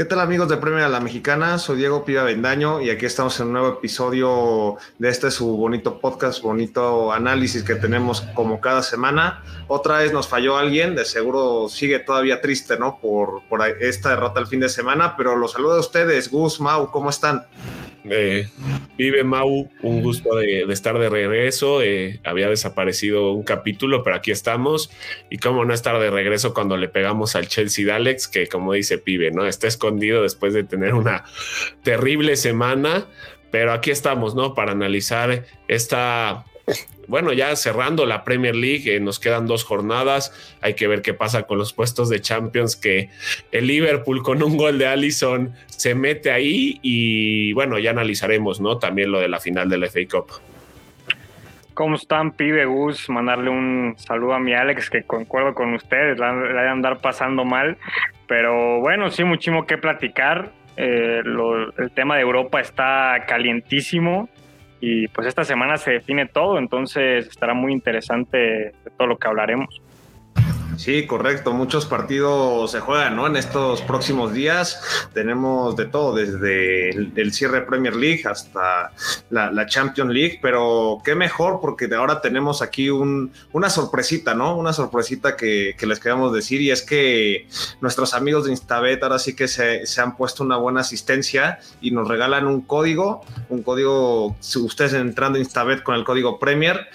¿Qué tal amigos de Premio a la Mexicana? Soy Diego Piva Vendaño y aquí estamos en un nuevo episodio de este su bonito podcast, bonito análisis que tenemos como cada semana. Otra vez nos falló alguien, de seguro sigue todavía triste, ¿no? Por, por esta derrota el fin de semana, pero los saludo a ustedes, Gus, Mau, ¿cómo están? Eh, vive Mau, un gusto de, estar de regreso. Eh, había desaparecido un capítulo, pero aquí estamos. Y cómo no estar de regreso cuando le pegamos al Chelsea Dalex, que como dice Pibe, ¿no? Está escondido después de tener una terrible semana. Pero aquí estamos, ¿no? Para analizar esta bueno, ya cerrando la Premier League, eh, nos quedan dos jornadas. Hay que ver qué pasa con los puestos de Champions, que el Liverpool con un gol de Allison se mete ahí y bueno, ya analizaremos, ¿no? También lo de la final del FA Cup. ¿Cómo están, pibe Gus? Mandarle un saludo a mi Alex, que concuerdo con ustedes, la, de andar pasando mal. Pero bueno, sí, muchísimo que platicar. Eh, el tema de Europa está calientísimo y pues esta semana se define todo, entonces estará muy interesante todo lo que hablaremos. Sí, correcto. Muchos partidos se juegan, ¿no? En estos próximos días tenemos de todo, desde el, cierre Premier League hasta la, Champions League, pero qué mejor porque de ahora tenemos aquí un, una sorpresita, ¿no? Una sorpresita que, les queremos decir y es que nuestros amigos de Instabet ahora sí que se, se, han puesto una buena asistencia y nos regalan un código, un código, si ustedes entrando a Instabet con el código Premier,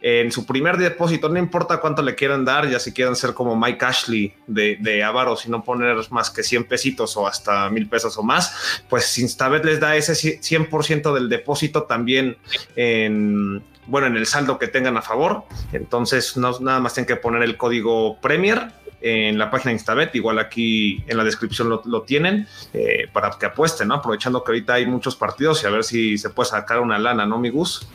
en su primer depósito, no importa cuánto le quieran dar, ya si quieren ser como Mike Ashley de, de Avaro, si no poner más que 100 pesitos o hasta mil pesos o más, pues Instabet les da ese 100% del depósito también en, bueno, en el saldo que tengan a favor. Entonces, no, nada más tienen que poner el código Premier en la página de Instabet, igual aquí en la descripción lo, tienen, eh, para que apuesten. Aprovechando que ahorita hay muchos partidos y a ver si se puede sacar una lana, ¿no, mi Gus?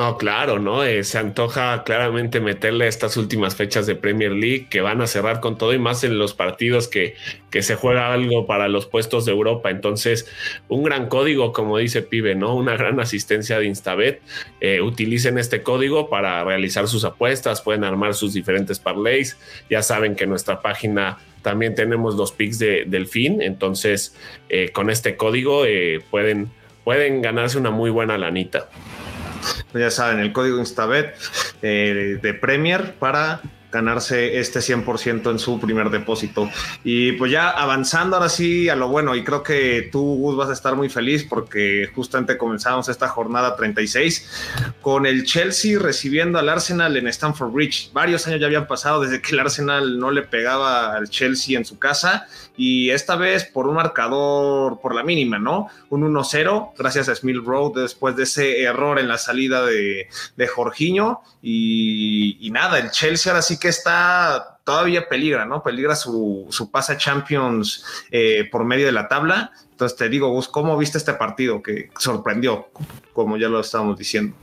No, claro, ¿no? Eh, se antoja claramente meterle estas últimas fechas de Premier League que van a cerrar con todo y más en los partidos que, que se juega algo para los puestos de Europa. Entonces, un gran código, como dice Pibe, ¿no? Una gran asistencia de Instabet. Eh, utilicen este código para realizar sus apuestas, pueden armar sus diferentes parlays. Ya saben que nuestra página también tenemos los picks de, del fin. Entonces, eh, con este código pueden, pueden ganarse una muy buena lanita ya saben, el código Instabet eh, de Premier para ganarse este 100% en su primer depósito. Y pues ya avanzando ahora sí a lo bueno, y creo que tú, Gus, vas a estar muy feliz porque justamente comenzamos esta jornada 36 con el Chelsea recibiendo al Arsenal en Stamford Bridge. Varios años ya habían pasado desde que el Arsenal no le pegaba al Chelsea en su casa y esta vez por un marcador por la mínima, ¿no? Un 1-0 gracias a Smith Road después de ese error en la salida de, de Jorginho y, y nada, el Chelsea ahora sí que está todavía peligra, ¿no? Peligra su, su pase a Champions eh, por medio de la tabla. Entonces te digo, Gus, ¿cómo viste este partido que sorprendió, como ya lo estábamos diciendo?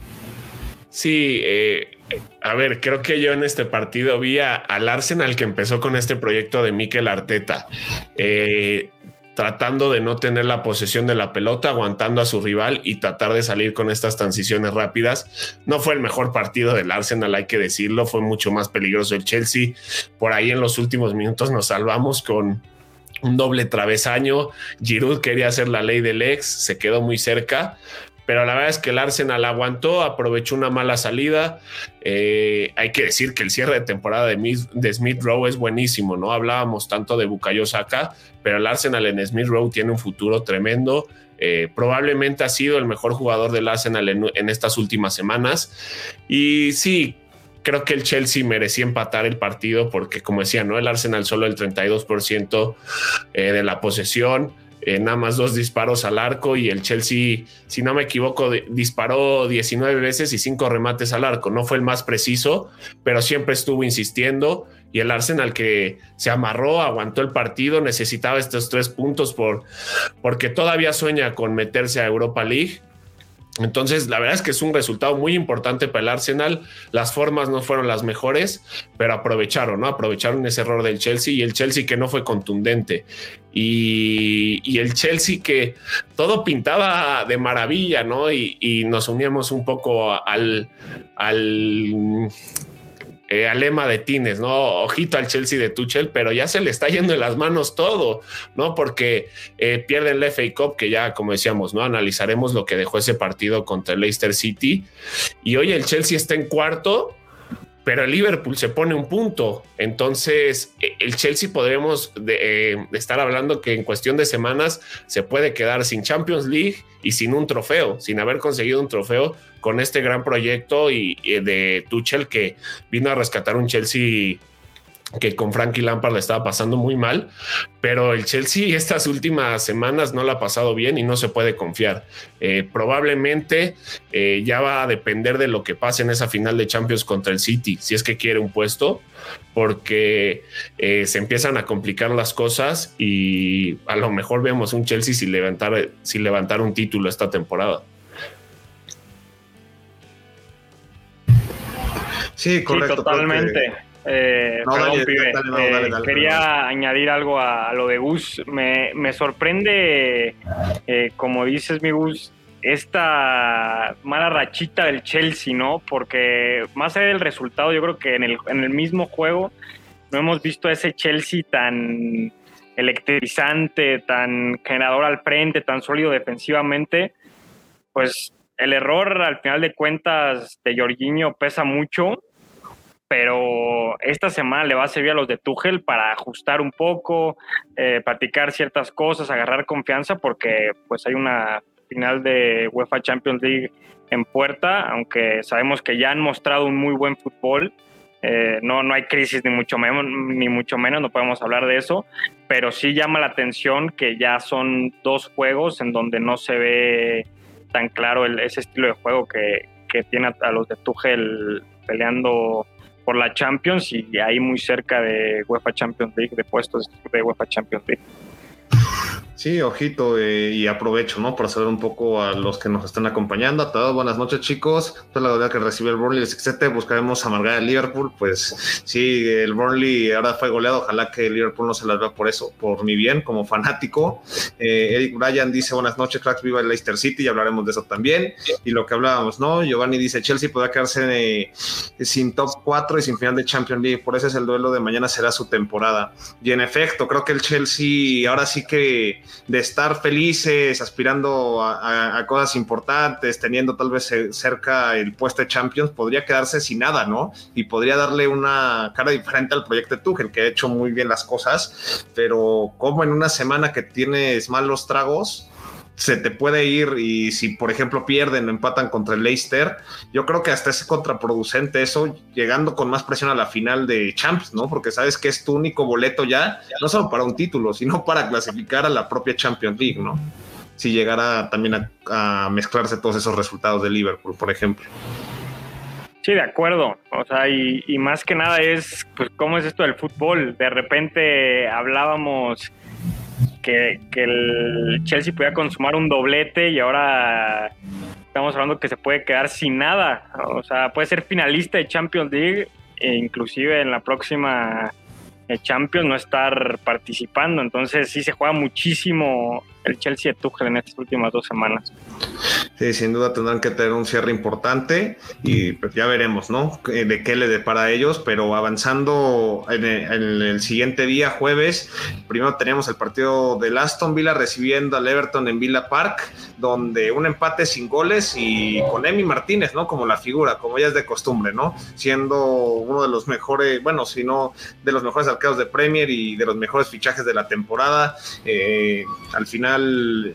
Sí, eh, a ver, creo que yo en este partido vi al Arsenal que empezó con este proyecto de Mikel Arteta. Eh, tratando de no tener la posesión de la pelota, aguantando a su rival y tratar de salir con estas transiciones rápidas. No fue el mejor partido del Arsenal, hay que decirlo, fue mucho más peligroso el Chelsea. Por ahí en los últimos minutos nos salvamos con un doble travesaño. Giroud quería hacer la ley del ex, se quedó muy cerca, pero la verdad es que el Arsenal aguantó, aprovechó una mala salida. Eh, hay que decir que el cierre de temporada de, Smith Rowe es buenísimo, ¿no? Hablábamos tanto de Bukayo Saka, pero el Arsenal en Smith Rowe tiene un futuro tremendo. Eh, probablemente ha sido el mejor jugador del Arsenal en, estas últimas semanas. Y sí, creo que el Chelsea merecía empatar el partido porque, como decía, ¿no? El Arsenal solo el 32% eh, de la posesión eh, nada más dos disparos al arco y el Chelsea, si no me equivoco, disparó 19 veces y cinco remates al arco. No fue el más preciso, pero siempre estuvo insistiendo y el Arsenal que se amarró, aguantó el partido, necesitaba estos tres puntos por, porque todavía sueña con meterse a Europa League entonces, la verdad es que es un resultado muy importante para el Arsenal. Las formas no fueron las mejores, pero aprovecharon, ¿no? Aprovecharon ese error del Chelsea y el Chelsea que no fue contundente. Y, el Chelsea que todo pintaba de maravilla, ¿no? Y, nos uníamos un poco al, al eh, alema de Tines, ¿no? Ojito al Chelsea de Tuchel, pero ya se le está yendo en las manos todo, ¿no? Porque eh, pierden la FA Cup, que ya, como decíamos, ¿no? Analizaremos lo que dejó ese partido contra el Leicester City. Y hoy el Chelsea está en cuarto pero el Liverpool se pone un punto. Entonces, e, el Chelsea podremos eh, estar hablando que en cuestión de semanas se puede quedar sin Champions League y sin un trofeo, sin haber conseguido un trofeo con este gran proyecto y, de Tuchel que vino a rescatar un Chelsea que con Frankie Lampard le estaba pasando muy mal, pero el Chelsea estas últimas semanas no la ha pasado bien y no se puede confiar. Eh, probablemente eh, ya va a depender de lo que pase en esa final de Champions contra el City, si es que quiere un puesto, porque eh, se empiezan a complicar las cosas y a lo mejor vemos un Chelsea sin levantar, sin levantar un título esta temporada. Sí, correcto. totalmente. Eh, quería añadir algo a, lo de Gus. Me, sorprende, eh, como dices, mi Gus, esta mala rachita del Chelsea, ¿no? Porque más allá del resultado, yo creo que en el, en el mismo juego no hemos visto a ese Chelsea tan electrizante, tan generador al frente, tan sólido defensivamente. Pues el error, al final de cuentas, de Jorginho pesa mucho pero esta semana le va a servir a los de Tuchel para ajustar un poco, eh, practicar ciertas cosas, agarrar confianza, porque pues hay una final de UEFA Champions League en puerta, aunque sabemos que ya han mostrado un muy buen fútbol. Eh, no, no hay crisis ni mucho, menos, ni mucho menos, no podemos hablar de eso, pero sí llama la atención que ya son dos juegos en donde no se ve tan claro ese estilo de juego que, que tiene a los de Tuchel peleando por la Champions y ahí muy cerca de UEFA Champions League, de puestos de UEFA Champions League. Sí, ojito, eh, y aprovecho, ¿no? Para saber un poco a los que nos están acompañando. A todos, buenas noches, chicos. Pues la verdad que recibe el Burnley el 7 buscaremos amargar el Liverpool. Pues sí, el Burnley ahora fue goleado. Ojalá que el Liverpool no se las vea por eso, por mi bien, como fanático. Eh, Eric Bryan dice: Buenas noches, cracks, viva el Leicester City. Y hablaremos de eso también. Y lo que hablábamos, ¿no? Giovanni dice: Chelsea podrá quedarse eh, sin top 4 y sin final de Champions League. Por eso es el duelo de mañana, será su temporada. Y en efecto, creo que el Chelsea ahora sí que de estar felices, aspirando a, cosas importantes, teniendo tal vez cerca el puesto de Champions, podría quedarse sin nada, ¿no? Y podría darle una cara diferente al proyecto de Tuchel, que ha hecho muy bien las cosas, pero como en una semana que tienes malos tragos, se te puede ir y si por ejemplo pierden o empatan contra el Leicester, yo creo que hasta es contraproducente eso, llegando con más presión a la final de Champs, ¿no? Porque sabes que es tu único boleto ya, no solo para un título, sino para clasificar a la propia Champions League, ¿no? Si llegara también a, mezclarse todos esos resultados de Liverpool, por ejemplo. Sí, de acuerdo. O sea, y, y, más que nada es, pues, ¿cómo es esto del fútbol? De repente hablábamos que, el Chelsea podía consumar un doblete y ahora estamos hablando que se puede quedar sin nada. O sea, puede ser finalista de Champions League e inclusive en la próxima eh, Champions no estar participando. Entonces sí se juega muchísimo el Chelsea de Tuchel en estas últimas dos semanas. Sí, sin duda tendrán que tener un cierre importante y pues ya veremos, ¿no? Eh, de qué le depara a ellos, pero avanzando en el, siguiente día, jueves, primero teníamos el partido del Aston Villa recibiendo al Everton en Villa Park, donde un empate sin goles y con Emi Martínez, ¿no? Como la figura, como ya es de costumbre, ¿no? Siendo uno de los mejores, bueno, si no de los mejores arqueros de Premier y de los mejores fichajes de la temporada. Eh, al final,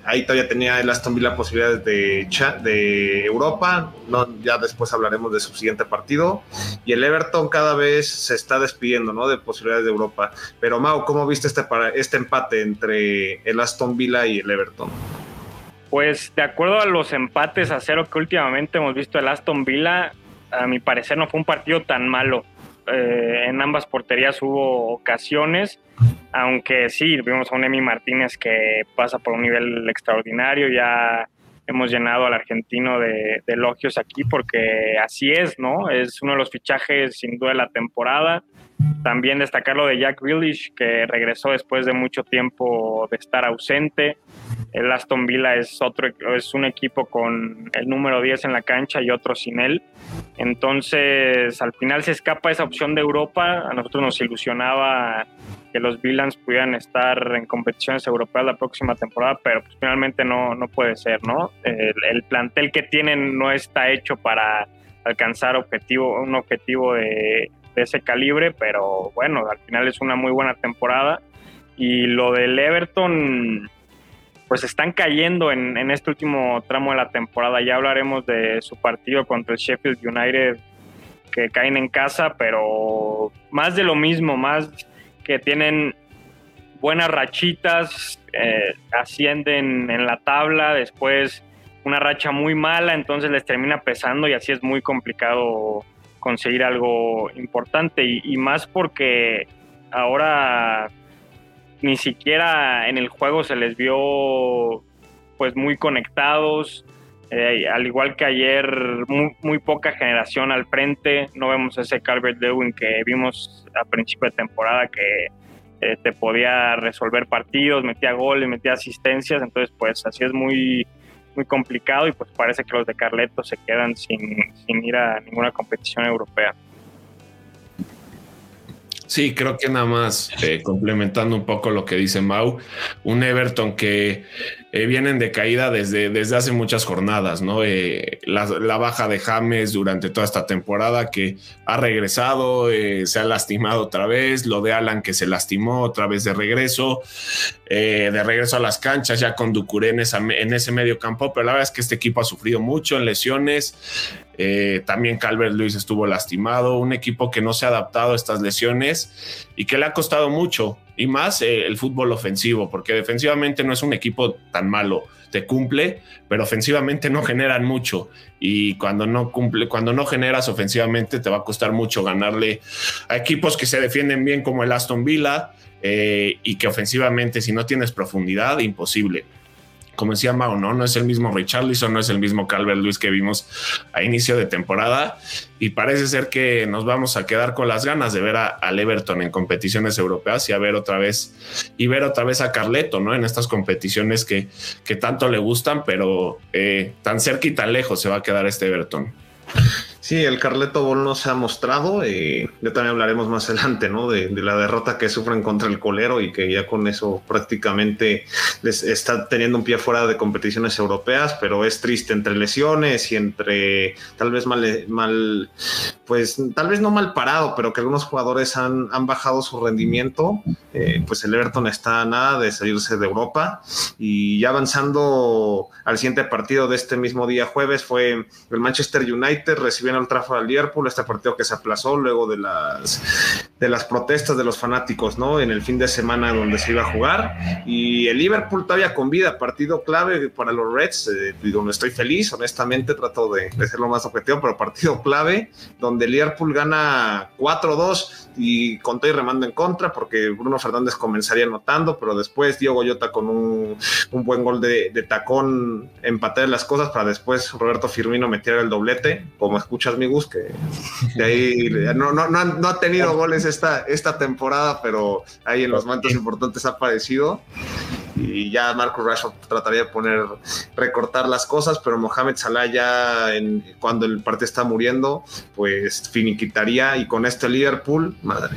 ahí todavía tenía el Aston Villa posibilidades de de Europa, ya después hablaremos de su siguiente partido, y el Everton cada vez se está despidiendo de posibilidades de Europa. Pero Mau, ¿cómo viste este, este empate entre el Aston Villa y el Everton? Pues de acuerdo a los empates a cero que últimamente hemos visto el Aston Villa, a mi parecer no fue un partido tan malo. Eh, en ambas porterías hubo ocasiones, aunque sí, vimos a un Emi Martínez que pasa por un nivel extraordinario, ya hemos llenado al argentino de, elogios aquí porque así es, ¿no? Es uno de los fichajes sin duda de la temporada. También destacar lo de Jack Grealish, que regresó después de mucho tiempo de estar ausente. El Aston Villa es, otro, es un equipo con el número 10 en la cancha y otro sin él. Entonces, al final se escapa esa opción de Europa. A nosotros nos ilusionaba que los Villans pudieran estar en competiciones europeas la próxima temporada, pero pues finalmente no, no puede ser, ¿no? El, plantel que tienen no está hecho para alcanzar objetivo, un objetivo de, de ese calibre, pero bueno, al final es una muy buena temporada. Y lo del Everton, pues están cayendo en, en, este último tramo de la temporada. Ya hablaremos de su partido contra el Sheffield United, que caen en casa, pero más de lo mismo, más que tienen buenas rachitas, eh, ascienden en la tabla, después una racha muy mala, entonces les termina pesando y así es muy complicado conseguir algo importante y, más porque ahora ni siquiera en el juego se les vio pues muy conectados, eh, al igual que ayer, muy, poca generación al frente. No vemos ese Calvert Lewin que vimos a principio de temporada que eh, te podía resolver partidos, metía goles, metía asistencias. Entonces, pues así es muy, muy complicado y pues parece que los de Carleto se quedan sin, sin ir a ninguna competición europea. Sí, creo que nada más eh, complementando un poco lo que dice Mau, un Everton que eh, vienen de caída desde, desde hace muchas jornadas, ¿no? Eh, la, baja de James durante toda esta temporada que ha regresado, se ha lastimado otra vez, lo de Alan que se lastimó otra vez de regreso, de regreso a las canchas ya con Ducuré en, en ese medio campo, pero la verdad es que este equipo ha sufrido mucho en lesiones, eh, también Calvert Luis estuvo lastimado, un equipo que no se ha adaptado a estas lesiones y que le ha costado mucho, y más eh, el fútbol ofensivo, porque defensivamente no es un equipo tan malo, te cumple, pero ofensivamente no generan mucho. Y cuando no cumple, cuando no generas ofensivamente, te va a costar mucho ganarle a equipos que se defienden bien como el Aston Villa eh, y que ofensivamente, si no tienes profundidad, imposible como decía Mao, ¿no? No es el mismo Richarlison, no es el mismo Calvert Luis que vimos a inicio de temporada. Y parece ser que nos vamos a quedar con las ganas de ver a, al Everton en competiciones europeas y a ver otra vez, y ver otra vez a Carleto, ¿no? En estas competiciones que, que tanto le gustan, pero eh, tan cerca y tan lejos se va a quedar este Everton. Sí, el Carleto Ball se ha mostrado. Eh, ya también hablaremos más adelante, ¿no? De, la derrota que sufren contra el colero y que ya con eso prácticamente les está teniendo un pie fuera de competiciones europeas, pero es triste entre lesiones y entre tal vez mal pues tal vez no mal parado, pero que algunos jugadores han, han bajado su rendimiento. Eh, pues el Everton está a nada de salirse de Europa y ya avanzando al siguiente partido de este mismo día jueves fue el Manchester United recibiendo el tráfico al Liverpool, este partido que se aplazó luego de las, de las protestas de los fanáticos, ¿no? En el fin de semana donde se iba a jugar. Y el Liverpool todavía con vida, partido clave para los Reds, eh, donde estoy feliz, honestamente, trato de, de ser lo más objetivo, pero partido clave, donde el Liverpool gana 4-2 y con todo y remando en contra, porque Bruno Fernández comenzaría anotando, pero después Diego Goyota con un, un buen gol de, de tacón empatar las cosas para después Roberto Firmino meter el doblete, como escuchas mi Gus, que de ahí no, no, no, ha tenido goles esta, esta temporada, pero ahí en los momentos importantes ha aparecido y ya Marco Rashford trataría de poner, recortar las cosas, pero Mohamed Salah ya en, cuando el partido está muriendo, pues finiquitaría y con este Liverpool, madre,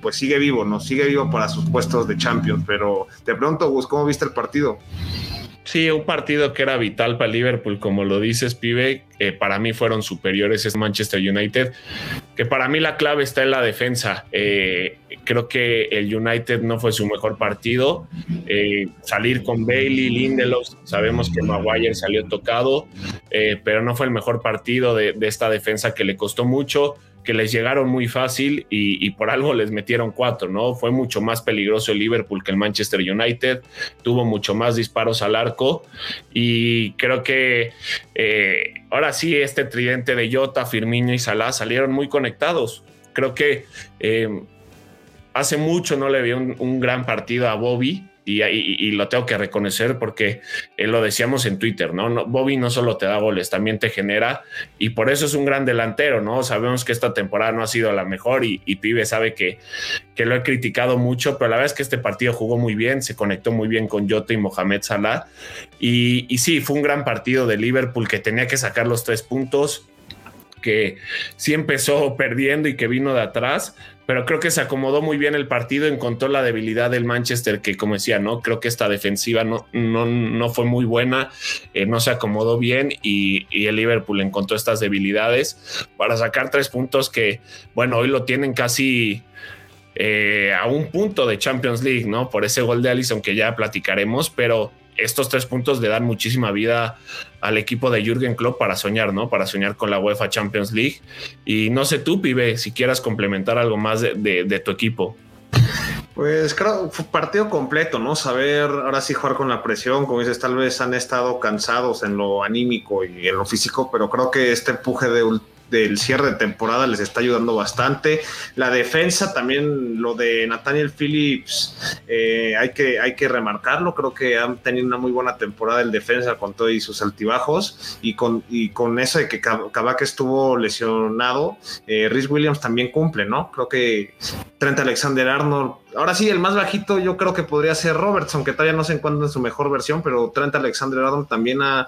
pues sigue vivo, ¿no? Sigue vivo para sus puestos de Champions, pero de pronto, Gus, ¿cómo viste el partido? Sí, un partido que era vital para Liverpool, como lo dices, pibe, eh, para mí fueron superiores es Manchester United, que para mí la clave está en la defensa. Eh, creo que el United no fue su mejor partido. Eh, salir con Bailey, Lindelof, sabemos que Maguire salió tocado, pero no fue el mejor partido de, de esta defensa que le costó mucho que les llegaron muy fácil y, por algo les metieron cuatro, ¿no? Fue mucho más peligroso el Liverpool que el Manchester United, tuvo mucho más disparos al arco y creo que eh, ahora sí este tridente de Jota, Firmino y Salah salieron muy conectados. Creo que eh, hace mucho no le vi un, gran partido a Bobby y, lo tengo que reconocer porque eh, lo decíamos en Twitter, ¿no? Bobby no solo te da goles, también te genera y por eso es un gran delantero, ¿no? Sabemos que esta temporada no ha sido la mejor y, Pibe sabe que, que lo he criticado mucho, pero la verdad es que este partido jugó muy bien, se conectó muy bien con Jota y Mohamed Salah y, y sí, fue un gran partido de Liverpool que tenía que sacar los tres puntos que sí empezó perdiendo y que vino de atrás, pero creo que se acomodó muy bien el partido, encontró la debilidad del Manchester, que como decía, no creo que esta defensiva no, no, no fue muy buena, eh, no se acomodó bien y, el Liverpool encontró estas debilidades para sacar tres puntos que, bueno, hoy lo tienen casi eh, a un punto de Champions League, ¿no? Por ese gol de Allison que ya platicaremos, pero estos tres puntos le dan muchísima vida al equipo de Jürgen Klopp para soñar, ¿no? Para soñar con la UEFA Champions League. Y no sé tú, pibe, si quieras complementar algo más de, tu equipo. Pues creo, fue partido completo, ¿no? Saber ahora sí jugar con la presión, como dices, tal vez han estado cansados en lo anímico y en lo físico, pero creo que este empuje de, del cierre de temporada les está ayudando bastante. La defensa también, lo de Nathaniel Phillips, eh, hay, que, hay que remarcarlo. Creo que han tenido una muy buena temporada el defensa con todo y sus altibajos. Y con, y con eso de que Kabak estuvo lesionado, eh, Rhys Williams también cumple, ¿no? Creo que Trent Alexander Arnold ahora sí, el más bajito yo creo que podría ser Robertson, que todavía no se encuentra en su mejor versión, pero Trent Alexander Arnold también ha,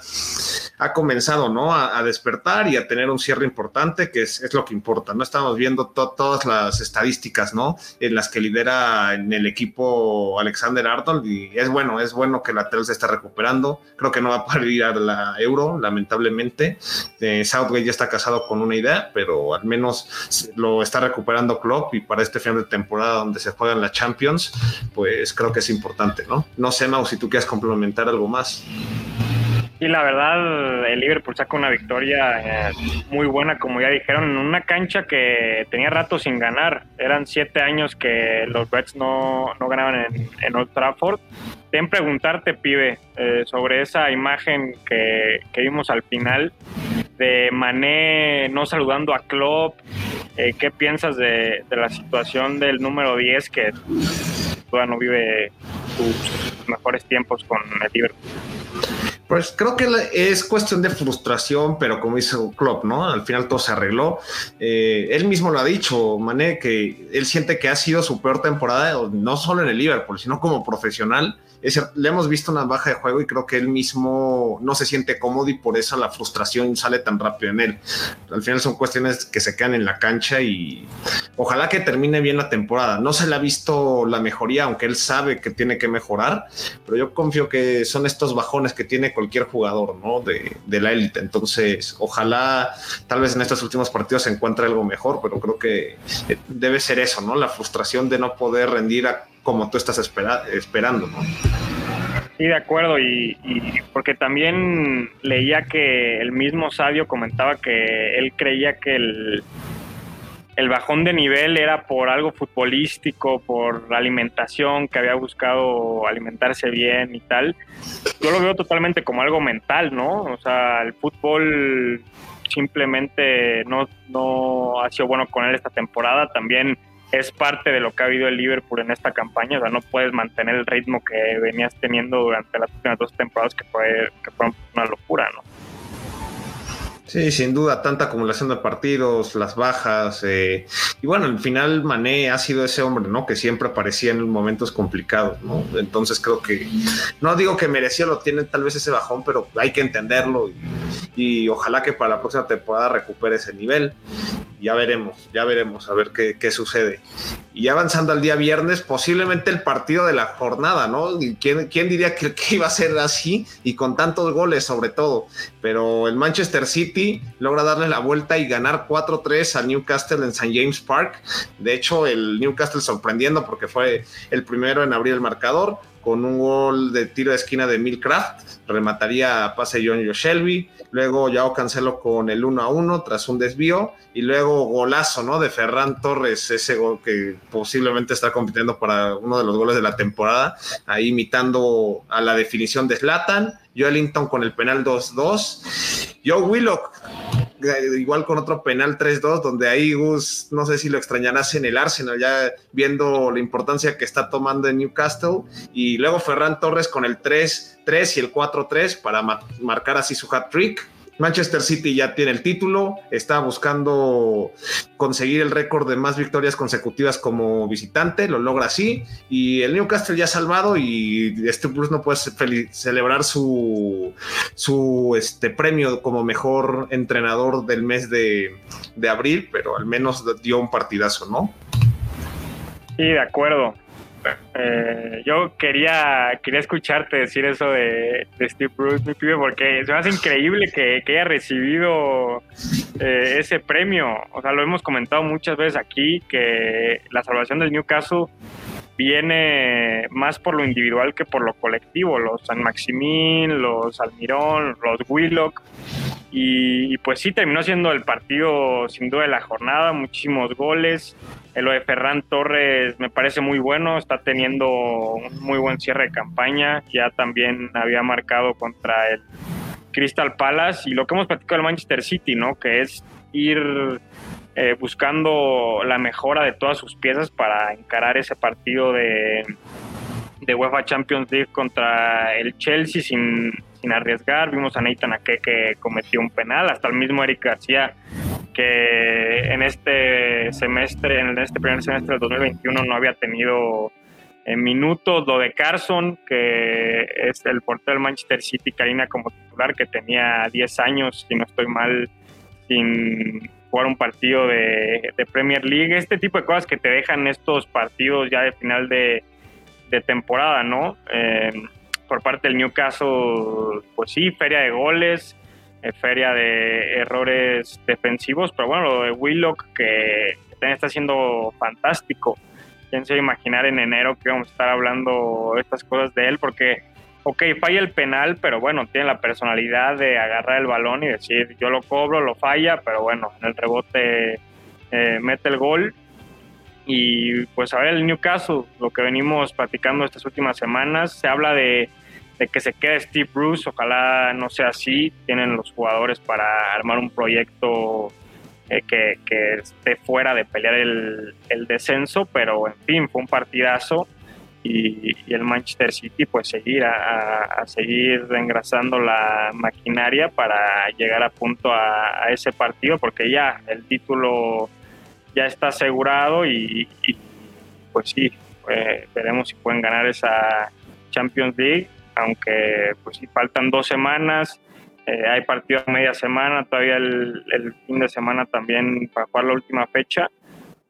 ha comenzado, ¿no? A, despertar y a tener un cierre importante, que es, lo que importa, ¿no? Estamos viendo todas las estadísticas, ¿no? En las que lidera en el equipo Alexander Arnold y es bueno, es bueno que la TEL se está recuperando. Creo que no va a poder ir a la Euro, lamentablemente. Eh, Southgate ya está casado con una idea, pero al menos lo está recuperando Klopp y para este final de temporada donde se juegan las Champions, pues creo que es importante, ¿no? No sé, Mau, si tú quieres complementar algo más. Y la verdad, el Liverpool saca una victoria eh, muy buena, como ya dijeron, en una cancha que tenía rato sin ganar. Eran siete años que los Reds no, no ganaban en, Old Trafford. Ten preguntarte, pibe, eh, sobre esa imagen que, que, vimos al final de Mané no saludando a Klopp. Eh, ¿Qué piensas de, de, la situación del número 10 que no vive sus mejores tiempos con el Liverpool? Pues creo que es cuestión de frustración, pero como dice Klopp, ¿no? Al final todo se arregló. Eh, él mismo lo ha dicho, Mané, que él siente que ha sido su peor temporada, no solo en el Liverpool, sino como profesional le hemos visto una baja de juego y creo que él mismo no se siente cómodo y por eso la frustración sale tan rápido en él. Al final son cuestiones que se quedan en la cancha y ojalá que termine bien la temporada. No se le ha visto la mejoría, aunque él sabe que tiene que mejorar, pero yo confío que son estos bajones que tiene cualquier jugador, ¿no? De, de la élite. Entonces, ojalá tal vez en estos últimos partidos se encuentre algo mejor, pero creo que debe ser eso, ¿no? La frustración de no poder rendir a como tú estás esperando, ¿no? Sí, de acuerdo, y, porque también leía que el mismo Sabio comentaba que él creía que el, el bajón de nivel era por algo futbolístico, por alimentación, que había buscado alimentarse bien y tal. Yo lo veo totalmente como algo mental, ¿no? O sea, el fútbol simplemente no, no ha sido bueno con él esta temporada. También es parte de lo que ha habido el Liverpool en esta campaña. O sea, no puedes mantener el ritmo que venías teniendo durante las últimas dos temporadas que, fue, que una locura, ¿no? Sí, sin duda, tanta acumulación de partidos, las bajas. Eh, y bueno, al final Mané ha sido ese hombre, ¿no? Que siempre aparecía en momentos complicados, ¿no? Entonces creo que, no digo que mereció, lo tiene tal vez ese bajón, pero hay que entenderlo y, ojalá que para la próxima temporada recupere ese nivel. Ya veremos, ya veremos a ver qué, qué sucede. Y avanzando al día viernes, posiblemente el partido de la jornada, ¿no? ¿Quién, quién diría que, que iba a ser así y con tantos goles sobre todo? Pero el Manchester City logra darle la vuelta y ganar 4-3 al Newcastle en St. James Park. De hecho, el Newcastle sorprendiendo porque fue el primero en abrir el marcador con un gol de tiro de esquina de Milcraft, remataría a pase John Shelby, luego Yao Cancelo con el 1 a 1 tras un desvío, y luego golazo ¿no? de Ferran Torres, ese gol que posiblemente está compitiendo para uno de los goles de la temporada, ahí imitando a la definición de Slatan, Joelinton con el penal 2-2, Joe Willock igual con otro penal 3-2, donde ahí Gus, no sé si lo extrañarás en el Arsenal, ya viendo la importancia que está tomando en Newcastle, y luego Ferran Torres con el 3-3 y el 4-3 para marcar así su hat trick Manchester City ya tiene el título, está buscando conseguir el récord de más victorias consecutivas como visitante, lo logra así, y el Newcastle ya salvado y este Plus no puede celebrar su, su este, premio como mejor entrenador del mes de, de abril, pero al menos dio un partidazo, ¿no? Sí, de acuerdo. Eh, yo quería, quería escucharte decir eso de, Steve Bruce, mi pibe, porque se me hace increíble que, haya recibido eh, ese premio. O sea, lo hemos comentado muchas veces aquí, que la salvación del Newcastle viene más por lo individual que por lo colectivo. Los San Maximín, los Almirón, los Willock. Y, pues sí, terminó siendo el partido sin duda de la jornada, muchísimos goles. Lo de Ferran Torres me parece muy bueno, está teniendo un muy buen cierre de campaña. Ya también había marcado contra el Crystal Palace y lo que hemos platicado del Manchester City, ¿no? Que es ir eh, buscando la mejora de todas sus piezas para encarar ese partido de, de UEFA Champions League contra el Chelsea sin, sin arriesgar. Vimos a Nathan Ake que cometió un penal, hasta el mismo Eric García que en este semestre, en este primer semestre del 2021 no había tenido en minutos, lo de Carson, que es el portero del Manchester City, Karina como titular, que tenía 10 años, si no estoy mal, sin jugar un partido de, Premier League, este tipo de cosas que te dejan estos partidos ya de final de, temporada, ¿no? Eh, por parte del Newcastle, pues sí, feria de goles, eh, feria de errores defensivos, pero bueno, lo de Willock que también está siendo fantástico. Quién se imaginar en enero que vamos a estar hablando estas cosas de él, porque ok, falla el penal, pero bueno, tiene la personalidad de agarrar el balón y decir, yo lo cobro, lo falla, pero bueno, en el rebote eh, mete el gol. Y pues a ver el Newcastle, lo que venimos platicando estas últimas semanas, se habla de, que se quede Steve Bruce, ojalá no sea así, tienen los jugadores para armar un proyecto eh, que, esté fuera de pelear el, el descenso, pero en fin, fue un partidazo y, el Manchester City pues seguir a, seguir engrasando la maquinaria para llegar a punto a, ese partido porque ya el título ya está asegurado y, pues sí eh, veremos si pueden ganar esa Champions League aunque pues sí faltan dos semanas eh, hay partido a media semana todavía el, el fin de semana también para jugar la última fecha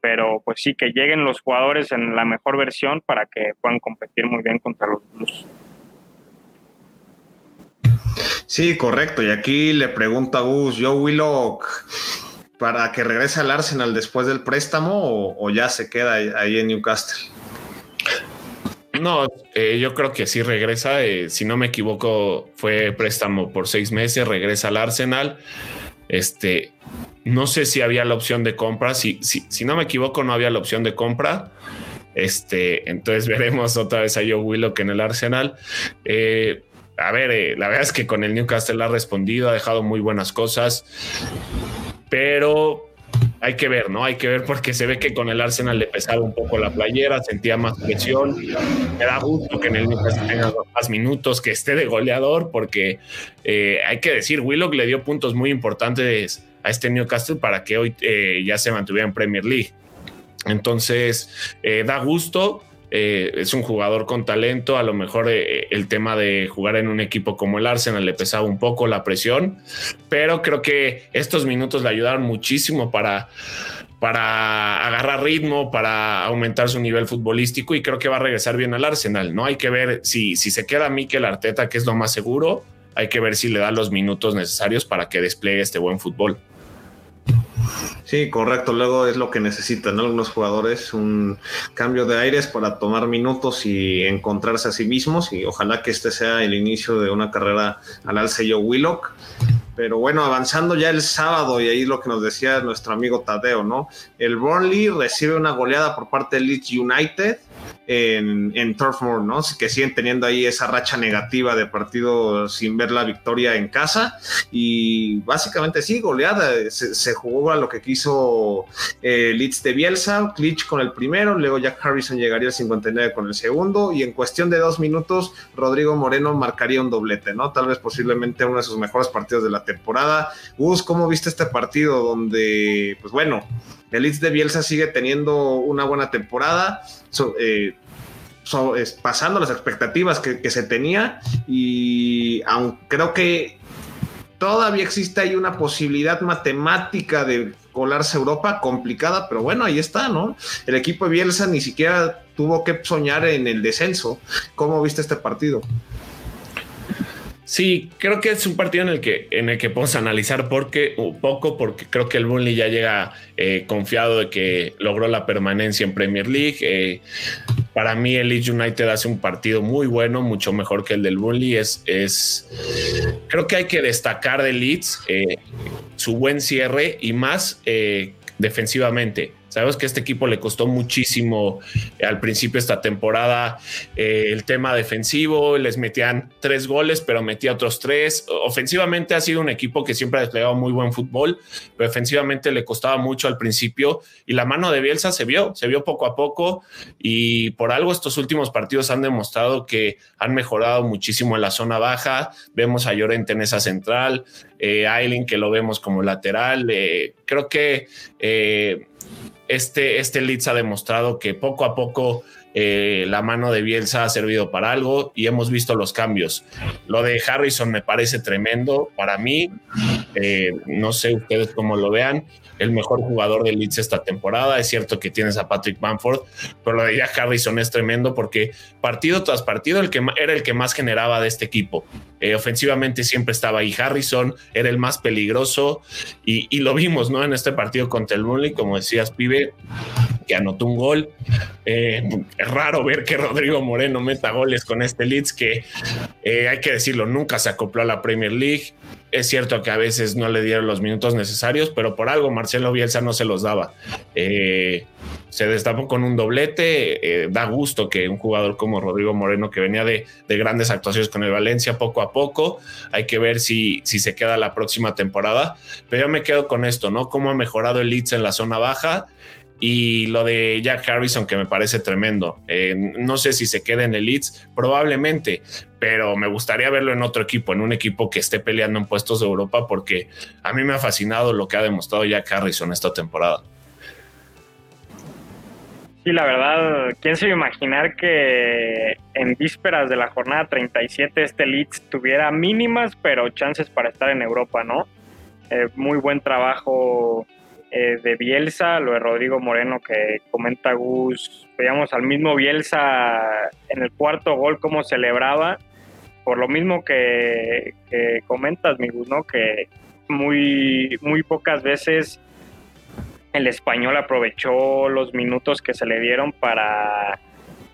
pero pues sí que lleguen los jugadores en la mejor versión para que puedan competir muy bien contra los Blues. Sí, correcto. Y aquí le pregunto a Gus, ¿Joe Willock para que regrese al Arsenal después del préstamo o, ya se queda ahí, en Newcastle? No, eh, yo creo que sí regresa. Eh, si no me equivoco, fue préstamo por seis meses, regresa al Arsenal. Este, no sé si había la opción de compra. Si, si, no me equivoco, no había la opción de compra. Este, entonces veremos otra vez a Joe Willock en el Arsenal. Eh, a ver, eh, la verdad es que con el Newcastle ha respondido, ha dejado muy buenas cosas, pero hay que ver, ¿no? Hay que ver porque se ve que con el Arsenal le pesaba un poco la playera, sentía más presión. Me da gusto que en el Newcastle tenga más minutos, que esté de goleador, porque eh, hay que decir, Willock le dio puntos muy importantes a este Newcastle para que hoy eh, ya se mantuviera en Premier League. Entonces, eh, da gusto. Eh, es un jugador con talento. A lo mejor el tema de jugar en un equipo como el Arsenal le pesaba un poco la presión, pero creo que estos minutos le ayudaron muchísimo para, para agarrar ritmo, para aumentar su nivel futbolístico y creo que va a regresar bien al Arsenal. No hay que ver si, si se queda Mikel Arteta, que es lo más seguro. Hay que ver si le da los minutos necesarios para que despliegue este buen fútbol. Sí, correcto. Luego es lo que necesitan algunos jugadores, un cambio de aires para tomar minutos y encontrarse a sí mismos. Y ojalá que este sea el inicio de una carrera al alce yo Willock. Pero bueno, avanzando ya el sábado, y ahí lo que nos decía nuestro amigo Tadeo, ¿no? El Burnley recibe una goleada por parte del Leeds United en, en Turf Moor, ¿no? Que siguen teniendo ahí esa racha negativa de partido sin ver la victoria en casa y básicamente sí, goleada, se, jugó a lo que quiso eh, Leeds de Bielsa, Klitsch con el primero, luego Jack Harrison llegaría al 59 con el segundo y en cuestión de dos minutos Rodrigo Moreno marcaría un doblete, ¿no? Tal vez posiblemente uno de sus mejores partidos de la temporada. Gus, ¿cómo viste este partido donde, pues bueno, el Leeds de Bielsa sigue teniendo una buena temporada? Eh, pasando las expectativas que, se tenía y aunque creo que todavía existe ahí una posibilidad matemática de colarse a Europa, complicada, pero bueno, ahí está, ¿no? El equipo de Bielsa ni siquiera tuvo que soñar en el descenso. ¿Cómo viste este partido? Sí, creo que es un partido en el que, en el que podemos analizar porque, un poco, porque creo que el Burnley ya llega eh, confiado de que logró la permanencia en Premier League. Eh, para mí, el Leeds United hace un partido muy bueno, mucho mejor que el del Burnley. Es, es creo que hay que destacar de Leeds eh, su buen cierre y más defensivamente. Sabemos que este equipo le costó muchísimo eh, al principio esta temporada eh, el tema defensivo, les metían tres goles, pero metía otros tres. Ofensivamente ha sido un equipo que siempre ha desplegado muy buen fútbol, pero defensivamente le costaba mucho al principio y la mano de Bielsa se vio, se vio poco a poco y por algo estos últimos partidos han demostrado que han mejorado muchísimo en la zona baja. Vemos a Llorente en esa central, eh, Aileen que lo vemos como lateral. Eh, creo que este, este Leeds ha demostrado que poco a poco eh, la mano de Bielsa ha servido para algo y hemos visto los cambios. Lo de Harrison me parece tremendo para mí. Eh, no sé ustedes cómo lo vean el mejor jugador de Leeds esta temporada. Es cierto que tienes a Patrick Bamford, pero lo de Jack Harrison es tremendo porque partido tras partido el que era el que más generaba de este equipo. Eh, ofensivamente siempre estaba ahí Harrison, era el más peligroso y, lo vimos, ¿no? En este partido contra el Burnley, como decías, pibe, que anotó un gol. Raro ver que Rodrigo Moreno meta goles con este Leeds que eh, hay que decirlo, nunca se acopló a la Premier League. Es cierto que a veces no le dieron los minutos necesarios, pero por algo Marcelo Bielsa no se los daba. Eh, se destapó con un doblete. Eh, da gusto que un jugador como Rodrigo Moreno, que venía de, grandes actuaciones con el Valencia poco a poco, hay que ver si, si se queda la próxima temporada. Pero yo me quedo con esto, ¿no? Cómo ha mejorado el Leeds en la zona baja y lo de Jack Harrison, que me parece tremendo. Eh, no sé si se queda en el Leeds, probablemente, pero me gustaría verlo en otro equipo, en un equipo que esté peleando en puestos de Europa, porque a mí me ha fascinado lo que ha demostrado Jack Harrison esta temporada. Sí, la verdad, ¿quién se iba a imaginar que en vísperas de la jornada 37 este Leeds tuviera mínimas, pero chances para estar en Europa, ¿no? Eh, muy buen trabajo eh, de Bielsa, lo de Rodrigo Moreno que comenta Gus, veíamos al mismo Bielsa en el cuarto gol cómo celebraba, por lo mismo que, comentas, mi Gus, ¿no? Que muy, muy pocas veces el español aprovechó los minutos que se le dieron para,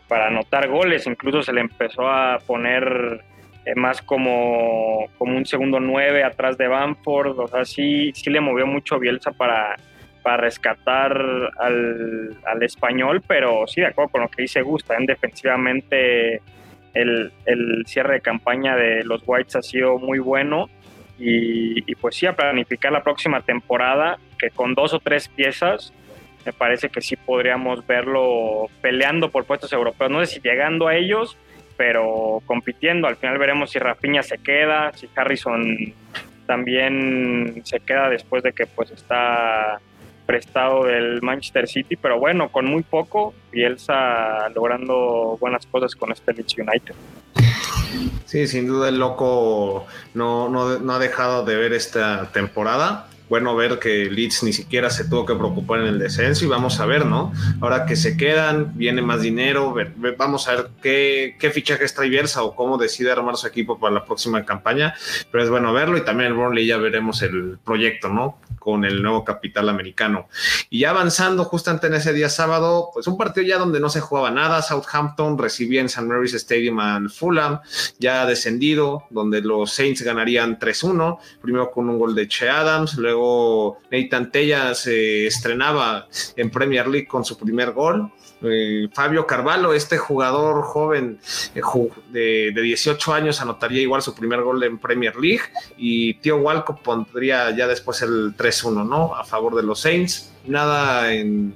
para anotar goles, incluso se le empezó a poner eh, más como, como un segundo nueve atrás de Bamford, o sea, sí, sí le movió mucho Bielsa para, para rescatar al, al, español, pero sí, de acuerdo con lo que dice Gusta, en defensivamente el, el, cierre de campaña de los Whites ha sido muy bueno y, y, pues sí, a planificar la próxima temporada, que con dos o tres piezas, me parece que sí podríamos verlo peleando por puestos europeos, no sé si llegando a ellos, pero compitiendo. Al final veremos si Rafinha se queda, si Harrison también se queda después de que pues está prestado del Manchester City, pero bueno, con muy poco, Bielsa logrando buenas cosas con este Leeds United. Sí, sin duda el loco no, no, no ha dejado de ver esta temporada bueno ver que Leeds ni siquiera se tuvo que preocupar en el descenso y vamos a ver, ¿no? Ahora que se quedan, viene más dinero, vamos a ver qué, qué fichajes trae Bielsa o cómo decide armar su equipo para la próxima campaña, pero es bueno verlo y también el Burnley ya veremos el proyecto, ¿no? Con el nuevo capital americano. Y ya avanzando justamente en ese día sábado, pues un partido ya donde no se jugaba nada, Southampton recibía en St. Mary's Stadium al Fulham, ya descendido, donde los Saints ganarían 3-1, primero con un gol de Che Adams, luego Nathan se estrenaba en Premier League con su primer gol. Eh, Fabio Carvalho, este jugador joven eh, de, 18 años, anotaría igual su primer gol en Premier League y Tío Walco pondría ya después el 3-1, ¿no? A favor de los Saints. Nada en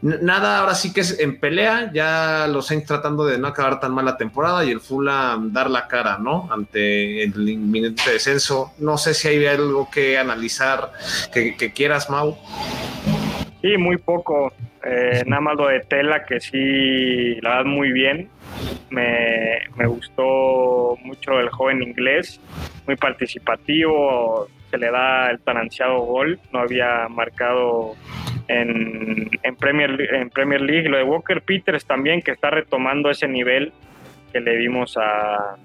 nada, ahora sí que es en pelea, ya los Saints tratando de no acabar tan mal la temporada y el Fulham dar la cara, ¿no? Ante el inminente descenso. No sé si hay algo que analizar que, que quieras, Mau. Sí, muy poco. Eh, nada más lo de Tela, que sí, la verdad, muy bien. Me, gustó mucho el joven inglés, muy participativo, se le da el tan ansiado gol, no había marcado en, Premier, en Premier League. Lo de Walker Peters también, que está retomando ese nivel que le dimos a,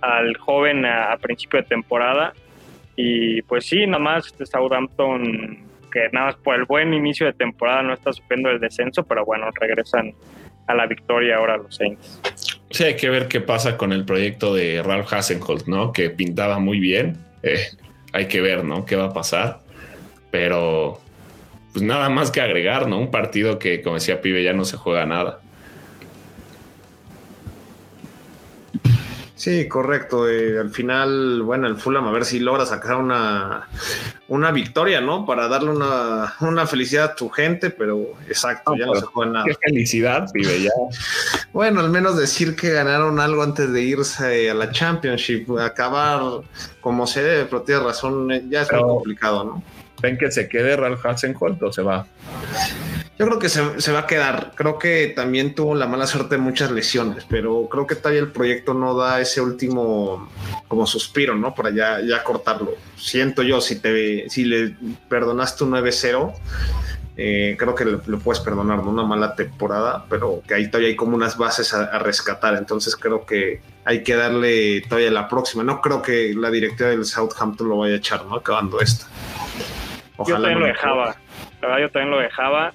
al joven a, principio de temporada. Y pues sí, nada más de Southampton que nada más por el buen inicio de temporada no está sufriendo el descenso, pero bueno, regresan a la victoria ahora los Saints. Sí, hay que ver qué pasa con el proyecto de Ralph Hasenholt, ¿no? Que pintaba muy bien. Eh, hay que ver, ¿no? ¿Qué va a pasar? Pero, pues nada más que agregar, ¿no? Un partido que, como decía Pibe, ya no se juega nada. Sí, correcto. Eh, al final, bueno, el Fulham a ver si logra sacar una, una victoria, ¿no? Para darle una, felicidad a tu gente, pero exacto, ya no se juega nada. Qué felicidad, pibe, ya. bueno, al menos decir que ganaron algo antes de irse a la Championship, acabar como se debe, pero tienes razón, eh, ya es muy complicado, ¿no? ¿Ven que se quede Ralph Hasenholt o se va? Yo creo que se, va a quedar. Creo que también tuvo la mala suerte de muchas lesiones, pero creo que todavía el proyecto no da ese último como suspiro, ¿no? Para ya, ya cortarlo. Siento yo, si te si le perdonaste un 9-0, eh, creo que lo puedes perdonar, ¿no? Una mala temporada, pero que ahí todavía hay como unas bases a, rescatar. Entonces creo que hay que darle todavía la próxima. No creo que la directiva del Southampton lo vaya a echar, ¿no? Acabando esta. Ojalá yo también lo dejaba. La verdad, yo también lo dejaba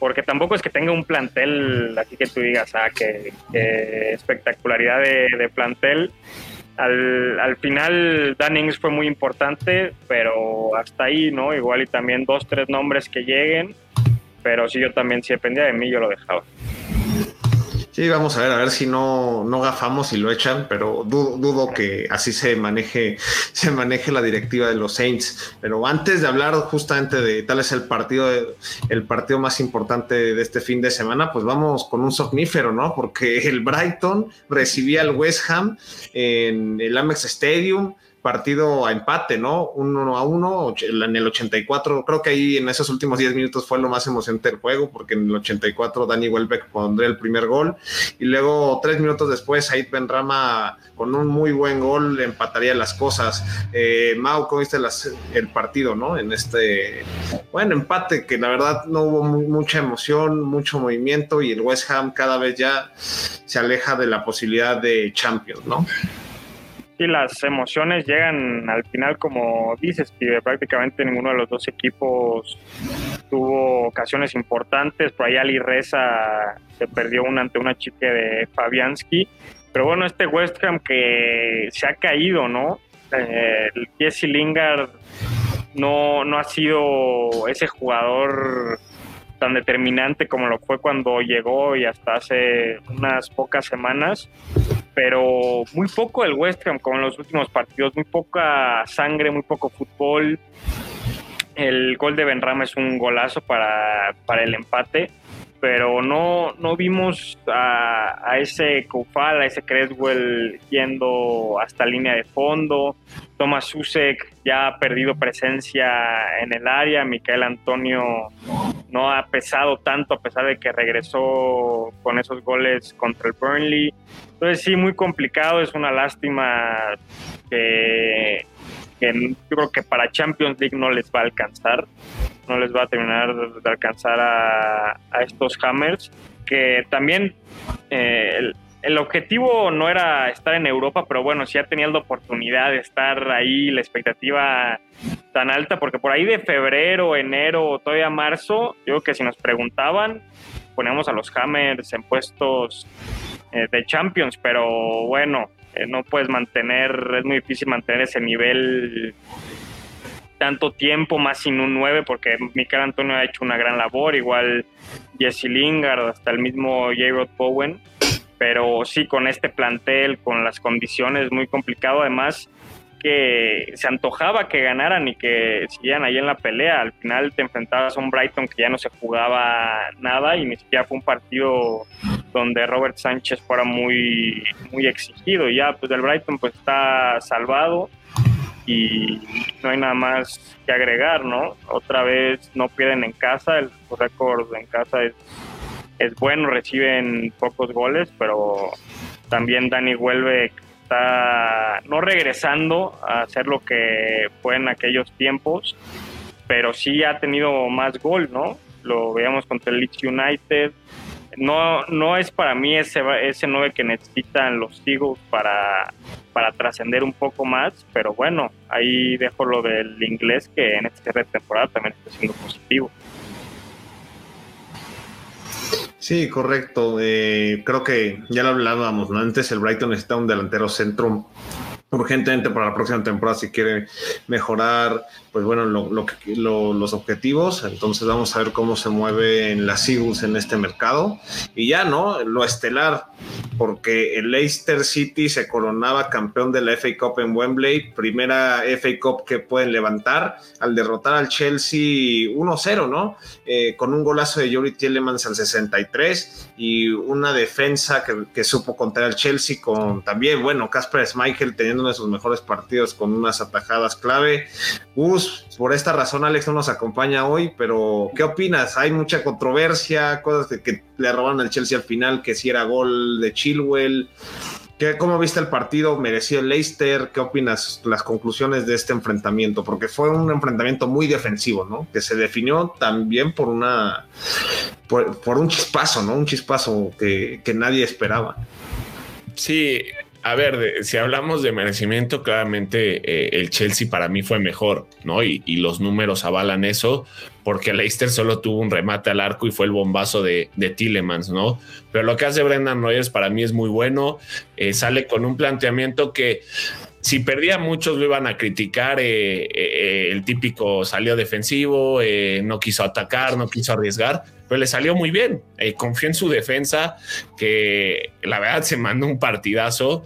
porque tampoco es que tenga un plantel, así que tú digas, ah, que, espectacularidad de, plantel. Al, al, final, Dannings fue muy importante, pero hasta ahí, ¿no? Igual y también dos, tres nombres que lleguen, pero si yo también, si dependía de mí, yo lo dejaba. Sí, vamos a ver, a ver si no, no gafamos y lo echan, pero dudo, que así se maneje, se maneje la directiva de los Saints. Pero antes de hablar justamente de tal es el partido, el partido más importante de este fin de semana, pues vamos con un somnífero, ¿no? Porque el Brighton recibía al West Ham en el Amex Stadium partido a empate, ¿no? Uno a uno en el 84. Creo que ahí en esos últimos 10 minutos fue lo más emocionante del juego, porque en el 84 Danny Welbeck pondría el primer gol y luego tres minutos después Said Benrama con un muy buen gol empataría las cosas. Eh, Mau, ¿cómo viste el partido, no? En este, bueno, empate que la verdad no hubo mucha emoción, mucho movimiento y el West Ham cada vez ya se aleja de la posibilidad de Champions, ¿no? Las emociones llegan al final, como dices, que prácticamente ninguno de los dos equipos tuvo ocasiones importantes. Por ahí Ali Reza se perdió una ante una chica de Fabianski. Pero bueno, este West Ham que se ha caído, ¿no? Eh, Jesse Lingard no, no ha sido ese jugador tan determinante como lo fue cuando llegó y hasta hace unas pocas semanas pero muy poco el West Ham, como en los últimos partidos, muy poca sangre, muy poco fútbol. El gol de Benrama es un golazo para, para el empate, pero no, no vimos a, a ese Koufal, a ese Creswell yendo hasta línea de fondo. Thomas Susek ya ha perdido presencia en el área. Micael Antonio no ha pesado tanto a pesar de que regresó con esos goles contra el Burnley. Entonces sí, muy complicado. Es una lástima que, yo creo que para Champions League no les va a alcanzar. No les va a terminar de alcanzar a, estos Hammers. Que también eh, el objetivo no era estar en Europa, pero bueno, sí ha tenido la oportunidad de estar ahí, la expectativa tan alta, porque por ahí de febrero, enero, todavía marzo, yo creo que si nos preguntaban, ponemos a los Hammers en puestos eh, de Champions, pero bueno, eh, no puedes mantener, es muy difícil mantener ese nivel tanto tiempo, más sin un 9, porque Michael Antonio ha hecho una gran labor, igual Jesse Lingard, hasta el mismo J. Bowen, pero sí con este plantel, con las condiciones, muy complicado, además que se antojaba que ganaran y que siguieran ahí en la pelea. Al final te enfrentabas a un Brighton que ya no se jugaba nada y ni siquiera fue un partido donde Robert Sánchez fuera muy, muy exigido. Ya, pues el Brighton pues está salvado y no hay nada más que agregar, ¿no? Otra vez no pierden en casa, el récord en casa es, es bueno, reciben pocos goles, pero también Dani vuelve está no regresando a hacer lo que fue en aquellos tiempos, pero sí ha tenido más gol, ¿no? Lo veíamos contra el Leeds United. No, no es para mí ese, ese 9 que necesitan los Eagles para, para trascender un poco más, pero bueno, ahí dejo lo del inglés que en esta temporada también está siendo positivo. Sí, correcto. Eh, creo que ya lo hablábamos, ¿no? Antes el Brighton necesita un delantero centro urgentemente para la próxima temporada si quiere mejorar, pues bueno, lo, los objetivos. Entonces vamos a ver cómo se mueve en las Eagles en este mercado. Y ya, ¿no? Lo estelar, porque el Leicester City se coronaba campeón de la FA Cup en Wembley, primera FA Cup que pueden levantar al derrotar al Chelsea 1-0, ¿no? Eh, con un golazo de Yuri Tielemans al 63 y una defensa que, supo contra el Chelsea con también, bueno, Casper Schmeichel teniendo uno de sus mejores partidos con unas atajadas clave. Gus, por esta razón Alex no nos acompaña hoy, pero ¿qué opinas? Hay mucha controversia, cosas de que le robaron al Chelsea al final, que si era gol de Chilwell. ¿Qué, ¿Cómo viste el partido? ¿Mereció el Leicester? ¿Qué opinas las conclusiones de este enfrentamiento? Porque fue un enfrentamiento muy defensivo, ¿no? Que se definió también por una por, un chispazo, ¿no? Un chispazo que, que nadie esperaba. Sí, a ver, si hablamos de merecimiento, claramente eh, el Chelsea para mí fue mejor, ¿no? Y, los números avalan eso, porque Leicester solo tuvo un remate al arco y fue el bombazo de, de Tillemans, ¿no? Pero lo que hace Brendan Rogers para mí es muy bueno, eh, sale con un planteamiento que si perdía muchos lo iban a criticar, eh, el típico salió defensivo, no quiso atacar, no quiso arriesgar pero le salió muy bien. Eh, confió en su defensa, que la verdad se mandó un partidazo.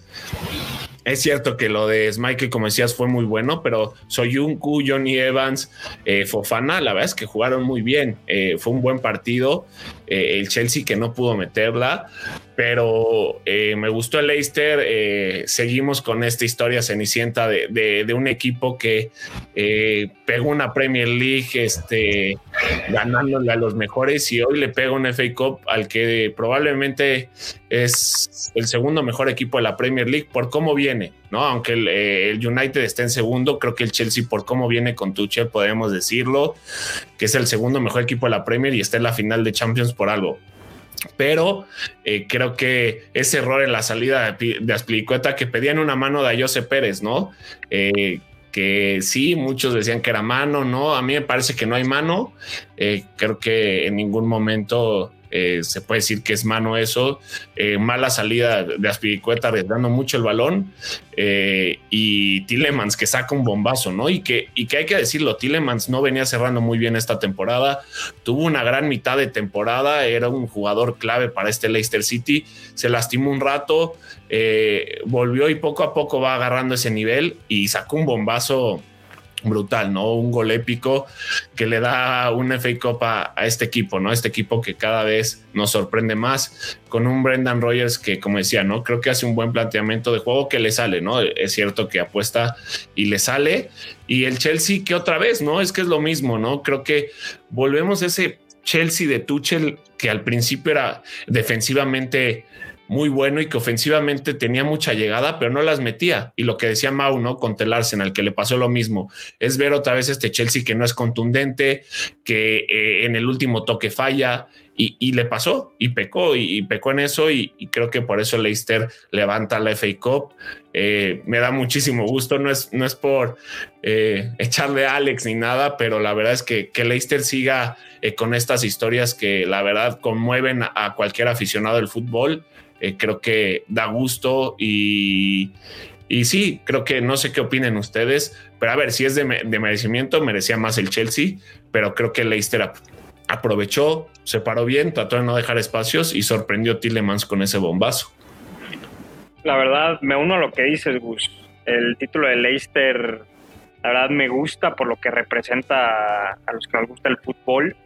Es cierto que lo de Michael, como decías, fue muy bueno, pero Soyuncu, Johnny Evans, eh, Fofana, la verdad es que jugaron muy bien. Eh, fue un buen partido. El Chelsea que no pudo meterla, pero eh, me gustó el Leicester. Eh, seguimos con esta historia cenicienta de, un equipo que eh, pegó una Premier League este, ganándole a los mejores y hoy le pega un FA Cup al que probablemente es el segundo mejor equipo de la Premier League por cómo viene, Aunque el, United esté en segundo, creo que el Chelsea por cómo viene con Tuchel podemos decirlo, que es el segundo mejor equipo de la Premier y está en la final de Champions por algo pero eh, creo que ese error en la salida de, de que pedían una mano de Jose Pérez, ¿no? Eh, que sí, muchos decían que era mano, ¿no? A mí me parece que no hay mano. Eh, creo que en ningún momento eh, se puede decir que es mano eso, eh, mala salida de Aspiricueta arriesgando mucho el balón eh, y Tillemans que saca un bombazo, ¿no? Y que, y que hay que decirlo, Tillemans no venía cerrando muy bien esta temporada, tuvo una gran mitad de temporada, era un jugador clave para este Leicester City, se lastimó un rato, volvió y poco a poco va agarrando ese nivel y sacó un bombazo brutal, ¿no? Un gol épico que le da un FA Cup a, este equipo, ¿no? Este equipo que cada vez nos sorprende más con un Brendan Rogers que, como decía, ¿no? Creo que hace un buen planteamiento de juego que le sale, ¿no? Es cierto que apuesta y le sale. Y el Chelsea que otra vez, ¿no? Es que es lo mismo, ¿no? Creo que volvemos a ese Chelsea de Tuchel que al principio era defensivamente muy bueno y que ofensivamente tenía mucha llegada, pero no las metía. Y lo que decía Mau, ¿no? Con Tel Arsenal, que le pasó lo mismo, es ver otra vez este Chelsea que no es contundente, que eh, en el último toque falla y, le pasó y pecó y, pecó en eso y, creo que por eso Leicester levanta la FA Cup. Eh, me da muchísimo gusto, no es, no es por eh, echarle a Alex ni nada, pero la verdad es que, que Leicester siga con estas historias que la verdad conmueven a cualquier aficionado del fútbol eh, creo que da gusto y, Y sí, creo que no sé qué opinen ustedes, pero a ver, si es de, merecimiento, merecía más el Chelsea, pero creo que Leicester aprovechó, se paró bien, trató de no dejar espacios y sorprendió a Tillemans con ese bombazo. La verdad, me uno a lo que dices, Gus. El título de Leicester, la verdad, me gusta por lo que representa a los que nos gusta el fútbol.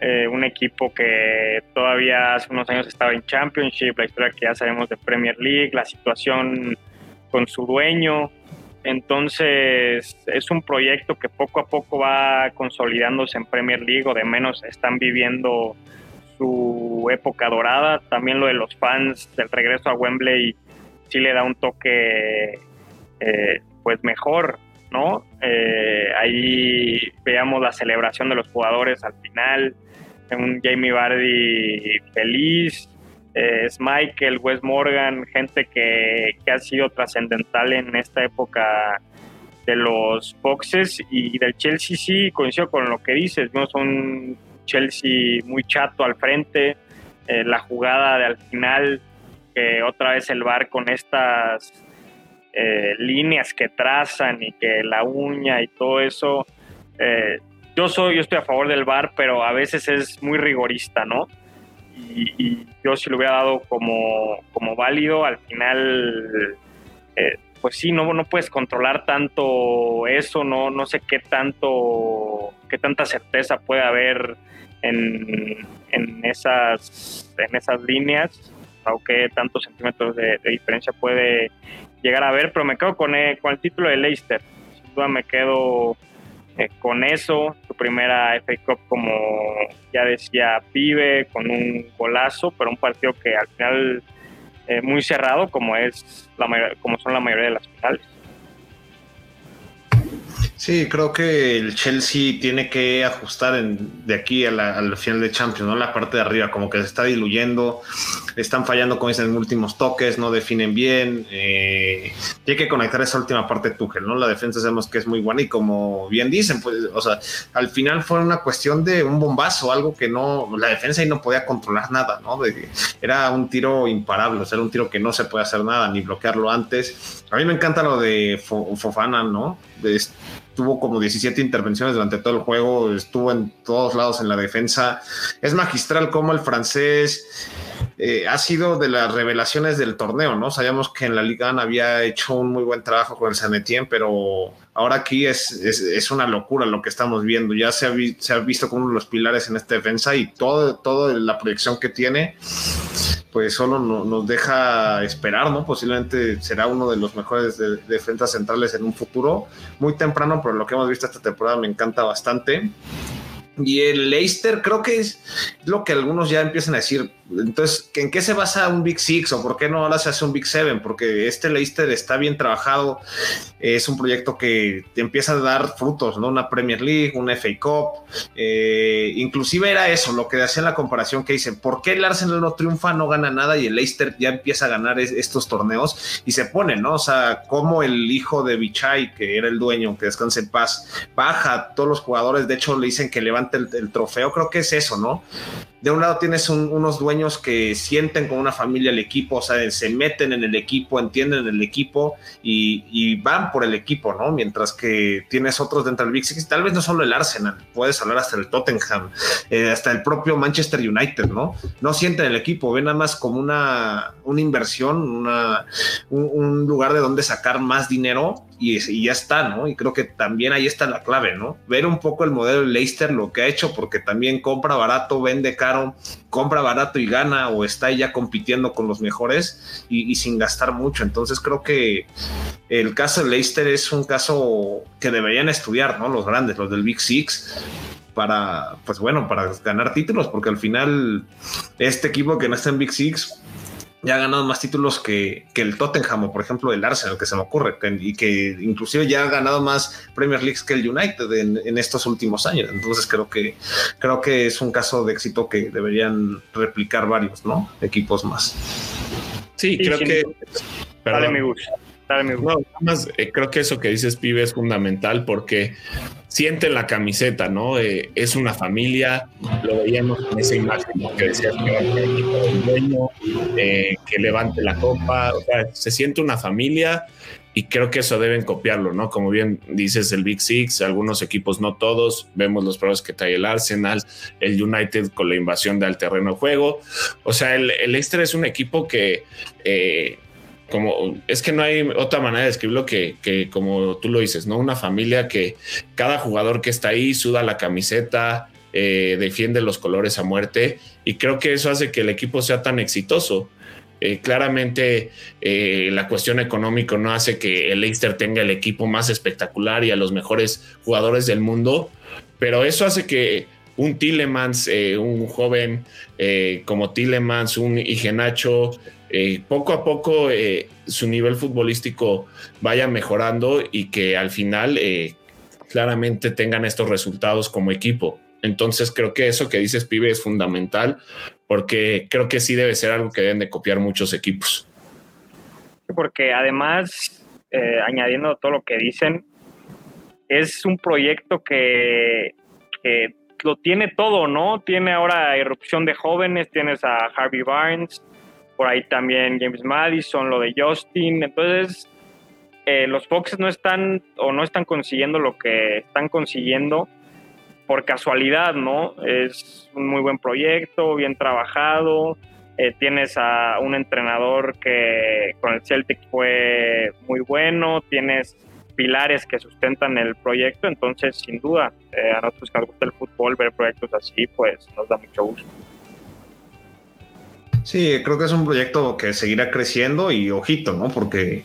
Eh, un equipo que todavía hace unos años estaba en Championship, la historia que ya sabemos de Premier League, la situación con su dueño. Entonces es un proyecto que poco a poco va consolidándose en Premier League o de menos están viviendo su época dorada. También lo de los fans del regreso a Wembley sí le da un toque eh, pues mejor, ¿no? Eh, ahí veamos la celebración de los jugadores al final, un Jamie Vardy feliz, es Michael, Wes Morgan, gente que, ha sido trascendental en esta época de los boxes y del Chelsea sí coincido con lo que dices, vimos un Chelsea muy chato al frente, eh, la jugada de al final, que otra vez el bar con estas eh, líneas que trazan y que la uña y todo eso, eh, yo soy, yo estoy a favor del VAR, pero a veces es muy rigorista, ¿no? Y, yo si lo hubiera dado como, como válido, al final, eh, pues sí, no, no puedes controlar tanto eso, no, no sé qué tanto, qué tanta certeza puede haber en, en esas, en esas líneas, o qué tantos centímetros de, diferencia puede llegar a haber, pero me quedo con el, con el título de Leicester, sin duda me quedo eh, con eso, su primera FA Cup como ya decía Pibe, con un golazo, pero un partido que al final eh, muy cerrado como es la como son la mayoría de las finales. Sí, creo que el Chelsea tiene que ajustar de aquí al final de Champions, ¿no? La parte de arriba, como que se está diluyendo, están fallando con esos últimos toques, no definen bien. Eh, tiene que conectar esa última parte Tuchel, ¿no? La defensa sabemos que es muy buena y como bien dicen, pues, o sea, al final fue una cuestión de un bombazo, algo que no, la defensa ahí no podía controlar nada, ¿no? era un tiro imparable, o sea, era un tiro que no se puede hacer nada, ni bloquearlo antes. A mí me encanta lo de Fofana, ¿no? De, tuvo como 17 intervenciones durante todo el juego, estuvo en todos lados en la defensa. Es magistral como el francés eh, ha sido de las revelaciones del torneo, ¿no? Sabíamos que en la Liga había hecho un muy buen trabajo con el San Etienne, pero ahora aquí es, es, una locura lo que estamos viendo. Ya se ha, se ha visto como uno de los pilares en esta defensa y todo, toda la proyección que tiene pues solo nos deja esperar, ¿no? Posiblemente será uno de los mejores defensas centrales en un futuro, muy temprano, pero lo que hemos visto esta temporada me encanta bastante. Y el Leicester creo que es lo que algunos ya empiezan a decir. Entonces, ¿en qué se basa un Big Six o por qué no ahora se hace un Big Seven? Porque este Leicester está bien trabajado, es un proyecto que empieza a dar frutos, ¿no? Una Premier League, una FA Cup, eh, inclusive era eso, lo que hacían la comparación que dicen, ¿por qué el Arsenal no triunfa, no gana nada y el Leicester ya empieza a ganar estos torneos y se pone, ¿no? O sea, como el hijo de Bichai, que era el dueño, que descanse en paz, baja, todos los jugadores, de hecho le dicen que levante el trofeo, creo que es eso, ¿no? De un lado tienes unos dueños que sienten como una familia el equipo, o sea, se meten en el equipo, entienden el equipo y, van por el equipo, ¿no? Mientras que tienes otros dentro del Big Six, tal vez no solo el Arsenal, puedes hablar hasta el Tottenham, eh, hasta el propio Manchester United, ¿no? No sienten el equipo, ven nada más como una, una inversión, un lugar de donde sacar más dinero y, ya está, ¿no? Y creo que también ahí está la clave, ¿no? Ver un poco el modelo de Leicester, lo que ha hecho, porque también compra barato, vende caro, compra barato y gana, o está ya compitiendo con los mejores y, sin gastar mucho. Entonces creo que el caso de Leicester es un caso que deberían estudiar, ¿no? Los grandes, los del Big Six para, pues bueno, para ganar títulos, porque al final este equipo que no está en Big Six ya ha ganado más títulos que, el Tottenham o por ejemplo el Arsenal, que se me ocurre, y que inclusive ya ha ganado más Premier League que el United en, estos últimos años. Entonces creo que, creo que es un caso de éxito que deberían replicar varios ¿no? equipos más. Sí, creo que... Dale, mi gusto. No, más eh, creo que eso que dices, pibe, es fundamental porque sienten la camiseta, ¿no? Eh, es una familia, lo veíamos en esa imagen que decías que era el dueño, eh, que levante la copa, o sea, se siente una familia y creo que eso deben copiarlo, ¿no? Como bien dices, el Big Six, algunos equipos, no todos, vemos los problemas que trae el Arsenal, el United con la invasión del terreno de juego, o sea, el, el Leicester es un equipo que como es que no hay otra manera de describirlo que, que, como tú lo dices, ¿no? Una familia que cada jugador que está ahí suda la camiseta, eh, defiende los colores a muerte y creo que eso hace que el equipo sea tan exitoso. Eh, claramente eh, la cuestión económica no hace que el Leicester tenga el equipo más espectacular y a los mejores jugadores del mundo, pero eso hace que un Tillemans, un joven como Tillemans, un Igenacho, eh, poco a poco eh, su nivel futbolístico vaya mejorando y que al final eh, claramente tengan estos resultados como equipo. Entonces creo que eso que dices, pibe, es fundamental porque creo que sí debe ser algo que deben de copiar muchos equipos. Porque además, añadiendo todo lo que dicen, es un proyecto que lo tiene todo, ¿no? Tiene ahora irrupción de jóvenes, tienes a Harvey Barnes, por ahí también James Madison, lo de Justin. Entonces, eh, los Foxes no están o no están consiguiendo lo que están consiguiendo por casualidad, ¿no? Es un muy buen proyecto, bien trabajado. Eh, tienes a un entrenador que con el Celtic fue muy bueno, tienes pilares que sustentan el proyecto, entonces sin duda eh, a nosotros que nos gusta el fútbol, ver proyectos así, pues nos da mucho gusto. Sí, creo que es un proyecto que seguirá creciendo y ojito, ¿no? Porque,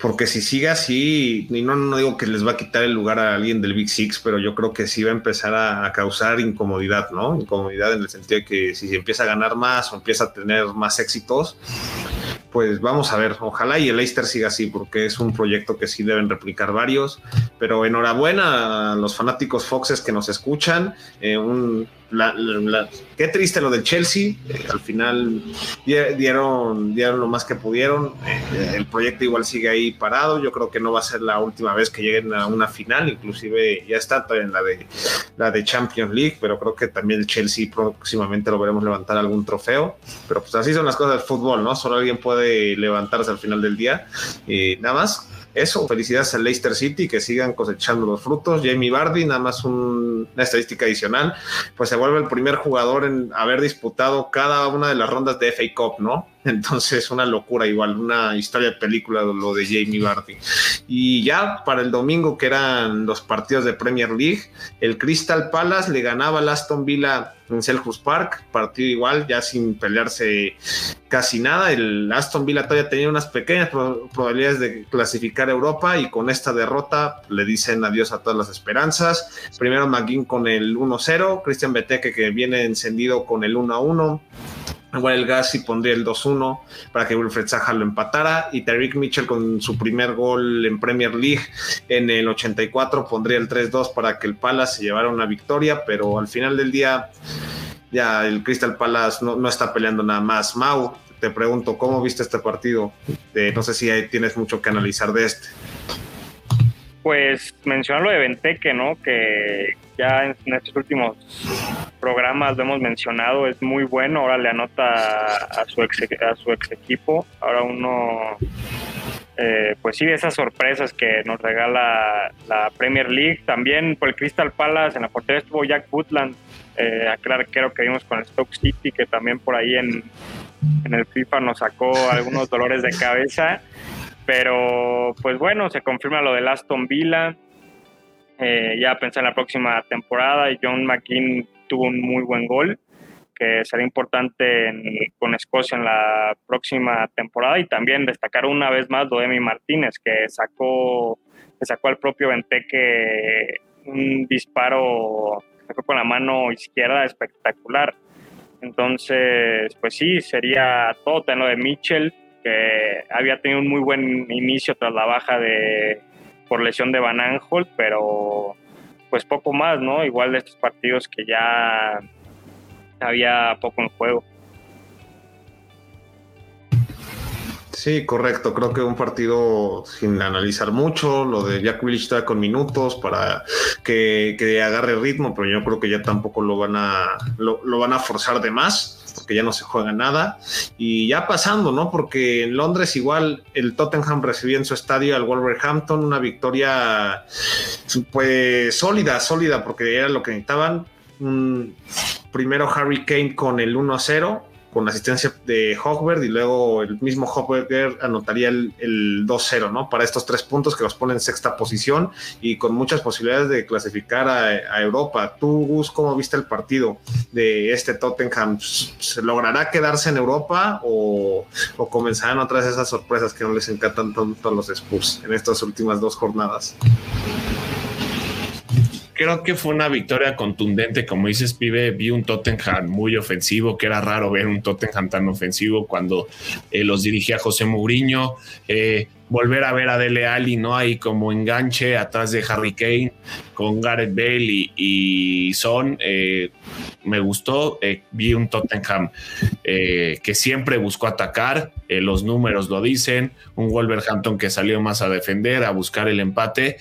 porque si sigue así, y no, no digo que les va a quitar el lugar a alguien del Big Six, pero yo creo que sí va a empezar a, causar incomodidad, ¿no? Incomodidad en el sentido de que si empieza a ganar más o empieza a tener más éxitos, pues vamos a ver, ojalá y el Leicester siga así, porque es un proyecto que sí deben replicar varios, pero enhorabuena a los fanáticos Foxes que nos escuchan, eh, un qué triste lo del Chelsea. Eh, al final dieron, dieron lo más que pudieron. Eh, el proyecto igual sigue ahí parado. Yo creo que no va a ser la última vez que lleguen a una final. Inclusive ya está en la de la de Champions League, pero creo que también el Chelsea próximamente lo veremos levantar algún trofeo. Pero pues así son las cosas del fútbol, ¿no? Solo alguien puede levantarse al final del día. Y nada más eso, felicidades al Leicester City, que sigan cosechando los frutos. Jamie Vardy, nada más una estadística adicional, pues se vuelve el primer jugador en haber disputado cada una de las rondas de FA Cup, ¿no? Entonces, una locura igual, una historia de película lo de Jamie Vardy. Y ya para el domingo, que eran los partidos de Premier League, el Crystal Palace le ganaba al Aston Villa en Selhurst Park, partido igual, ya sin pelearse casi nada. El Aston Villa todavía tenía unas pequeñas probabilidades de clasificar a Europa y con esta derrota le dicen adiós a todas las esperanzas. Primero McGinn con el 1-0, Christian Beteke que viene encendido con el 1-1. Igual el Gassi pondría el 2-1 para que Wilfred Zaha lo empatara y Tariq Mitchell con su primer gol en Premier League en el 84 pondría el 3-2 para que el Palace se llevara una victoria, pero al final del día ya el Crystal Palace no, no está peleando nada más. Mau, te pregunto, ¿cómo viste este partido? no sé si tienes mucho que analizar de este. Pues mencionar lo de Venteque, ¿no? Que ya en, estos últimos programas lo hemos mencionado, es muy bueno. Ahora le anota a su ex, a su ex equipo. Ahora uno, eh, pues sí, esas sorpresas que nos regala la Premier League. También por el Crystal Palace, en la portería estuvo Jack Woodland, eh, aquel arquero que vimos con el Stoke City, que también por ahí en, en el FIFA nos sacó algunos dolores de cabeza. Pero pues bueno, se confirma lo del Aston Villa. Eh, ya pensé en la próxima temporada y John McKean tuvo un muy buen gol que será importante con Escocia en la próxima temporada. Y también destacar una vez más lo de Martínez que sacó que sacó al propio Venteque un disparo sacó con la mano izquierda espectacular. Entonces pues sí sería todo. En lo de Mitchell que había tenido un muy buen inicio tras la baja de por lesión de Van Aanholt, pero pues poco más, ¿no? Igual de estos partidos que ya había poco en juego. Sí, correcto. Creo que un partido sin analizar mucho, lo de Jack Willis está con minutos para que, que, agarre ritmo, pero yo creo que ya tampoco lo van a lo van a forzar de más porque ya no se juega nada. Y ya pasando, ¿no? Porque en Londres igual el Tottenham recibió en su estadio al Wolverhampton una victoria pues sólida, sólida, porque era lo que necesitaban. Un, primero Harry Kane con el 1-0 con asistencia de Hogberg y luego el mismo Hogberg anotaría el, 2-0, ¿no? Para estos tres puntos que los ponen en sexta posición y con muchas posibilidades de clasificar a, Europa. ¿Tú, Gus, cómo viste el partido de este Tottenham? ¿Se logrará quedarse en Europa o, o comenzarán otras esas sorpresas que no les encantan tanto a los Spurs en estas últimas dos jornadas? Creo que fue una victoria contundente. Como dices, pibe, vi un Tottenham muy ofensivo, que era raro ver un Tottenham tan ofensivo cuando eh, los dirigía José Mourinho. Eh, volver a ver a Dele Alli, ¿no? Ahí como enganche atrás de Harry Kane con Gareth Bale y, Son. Eh, me gustó. vi un Tottenham que siempre buscó atacar. los números lo dicen. Un Wolverhampton que salió más a defender, a buscar el empate.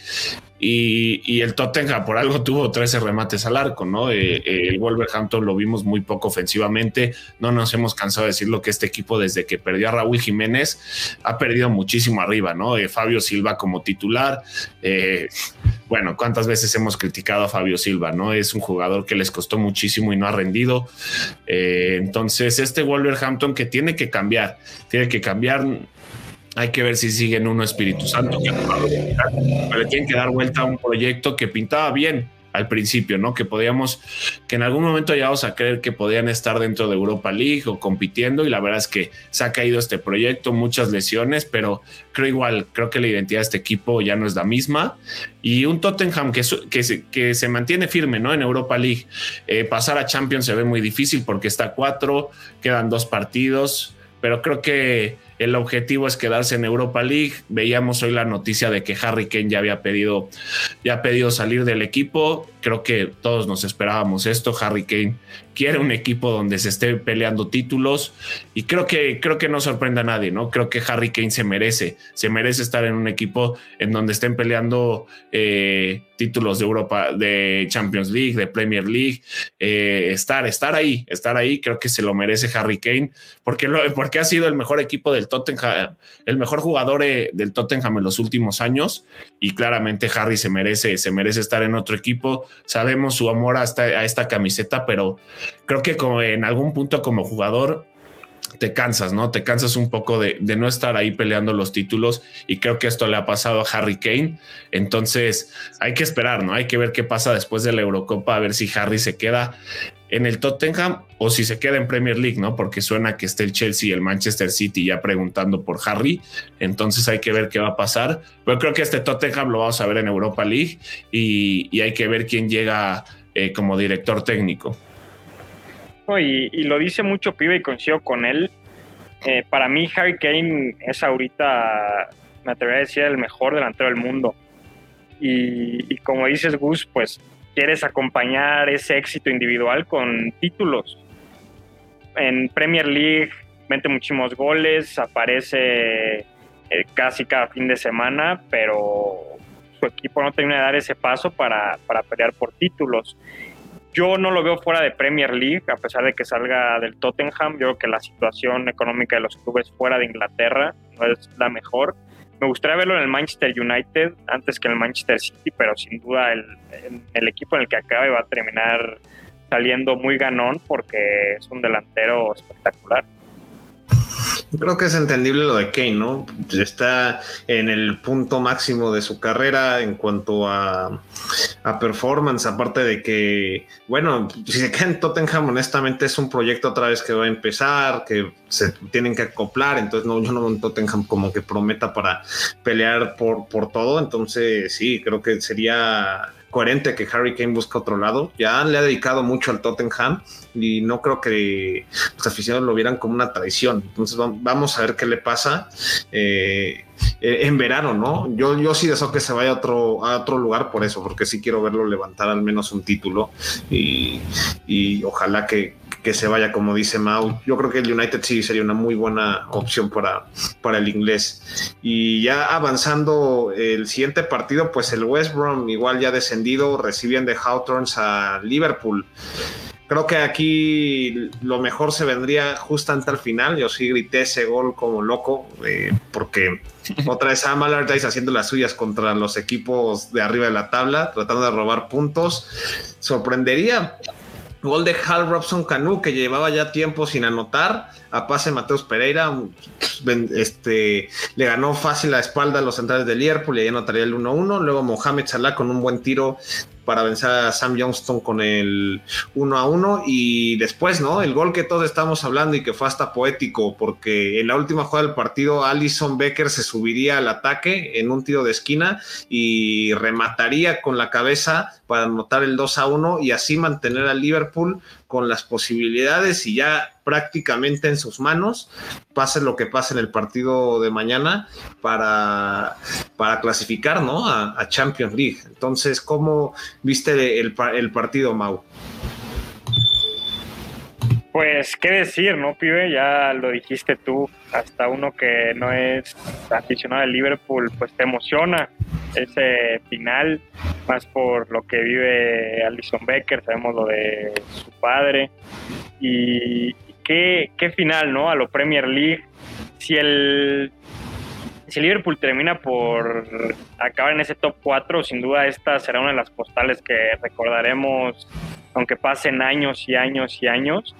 Y, el Tottenham por algo tuvo 13 remates al arco, ¿no? Eh, eh, el Wolverhampton lo vimos muy poco ofensivamente. No nos hemos cansado de decirlo que este equipo, desde que perdió a Raúl Jiménez, ha perdido muchísimo arriba, ¿no? Eh, Fabio Silva como titular. bueno, ¿cuántas veces hemos criticado a Fabio Silva, ¿no? Es un jugador que les costó muchísimo y no ha rendido. entonces, este Wolverhampton que tiene que cambiar, tiene que cambiar hay que ver si siguen uno Espíritu Santo, que le tienen que dar vuelta a un proyecto que pintaba bien al principio, ¿no? Que podíamos, que en algún momento llegamos a creer que podían estar dentro de Europa League o compitiendo y la verdad es que se ha caído este proyecto, muchas lesiones, pero creo igual, creo que la identidad de este equipo ya no es la misma y un Tottenham que, que, se, que se mantiene firme, ¿no? En Europa League. Eh, pasar a Champions se ve muy difícil porque está cuatro, quedan dos partidos, pero creo que el objetivo es quedarse en Europa League. Veíamos hoy la noticia de que Harry Kane ya había pedido, ya ha pedido salir del equipo. Creo que todos nos esperábamos esto. Harry Kane quiere un equipo donde se esté peleando títulos y creo que creo que no sorprende a nadie, ¿no? Creo que Harry Kane se merece, se merece estar en un equipo en donde estén peleando eh, títulos de Europa, de Champions League, de Premier League, eh, estar, estar ahí, estar ahí. Creo que se lo merece Harry Kane porque porque ha sido el mejor equipo del Tottenham, el mejor jugador eh, del Tottenham en los últimos años y claramente Harry se merece, se merece estar en otro equipo. Sabemos su amor a esta camiseta, pero creo que como en algún punto como jugador te cansas, ¿no? Te cansas un poco de, no estar ahí peleando los títulos y creo que esto le ha pasado a Harry Kane. Entonces hay que esperar, ¿no? Hay que ver qué pasa después de la Eurocopa, a ver si Harry se queda en el Tottenham o si se queda en Premier League, ¿no? Porque suena que esté el Chelsea y el Manchester City ya preguntando por Harry, entonces hay que ver qué va a pasar. Pero creo que este Tottenham lo vamos a ver en Europa League y, hay que ver quién llega eh, como director técnico. y, lo dice mucho Pibe y coincido con él. Eh, para mí Harry Kane es ahorita, me atrevería a decir, el mejor delantero del mundo. Y, y como dices Gus, pues quieres acompañar ese éxito individual con títulos. En Premier League mete muchísimos goles, aparece eh, casi cada fin de semana, pero su equipo no termina de dar ese paso para, para pelear por títulos. Yo no lo veo fuera de Premier League, a pesar de que salga del Tottenham. Yo creo que la situación económica de los clubes fuera de Inglaterra no es la mejor. Me gustaría verlo en el Manchester United antes que en el Manchester City, pero sin duda el, el, equipo en el que acabe va a terminar saliendo muy ganón porque es un delantero espectacular. Creo que es entendible lo de Kane, ¿no? Está en el punto máximo de su carrera en cuanto a, performance, aparte de que, bueno, si se queda en Tottenham, honestamente es un proyecto otra vez que va a empezar, que se tienen que acoplar, entonces no, yo no veo en Tottenham como que prometa para pelear por, por todo, entonces sí, creo que sería coherente que Harry Kane busque otro lado. Ya le ha dedicado mucho al Tottenham y no creo que los aficionados lo vieran como una traición. Entonces vamos a ver qué le pasa eh, eh, en verano, ¿no? Yo, yo sí deseo que se vaya a otro, a otro lugar por eso, porque sí quiero verlo levantar al menos un título y, ojalá que, que se vaya, como dice Mau. Yo creo que el United sí sería una muy buena opción para, para el inglés. Y ya avanzando el siguiente partido, pues el West Brom, igual ya descendido, reciben de Hawthorns a Liverpool. Creo que aquí lo mejor se vendría justamente al final. Yo sí grité ese gol como loco, eh, porque otra vez Sam Allardyce haciendo las suyas contra los equipos de arriba de la tabla, tratando de robar puntos. Sorprendería Gol de Hal Robson Canu, que llevaba ya tiempo sin anotar. A pase Mateus Pereira. Este, le ganó fácil la espalda a los centrales del Liverpool y ahí anotaría el 1-1. Luego Mohamed Salah con un buen tiro para vencer a Sam Johnston con el 1 a 1 y después, ¿no? El gol que todos estamos hablando y que fue hasta poético porque en la última jugada del partido Alison Becker se subiría al ataque en un tiro de esquina y remataría con la cabeza para anotar el 2 a 1 y así mantener al Liverpool con las posibilidades y ya prácticamente en sus manos, pase lo que pase en el partido de mañana para, para clasificar ¿no? a, Champions League. Entonces, ¿cómo viste el, el partido, Mau? Pues, ¿qué decir, no, pibe? Ya lo dijiste tú, hasta uno que no es aficionado del Liverpool, pues te emociona ese final, más por lo que vive Alison Becker, sabemos lo de su padre. Y qué, qué final, ¿no? A lo Premier League. Si el, si Liverpool termina por acabar en ese top 4, sin duda esta será una de las postales que recordaremos, aunque pasen años y años y años,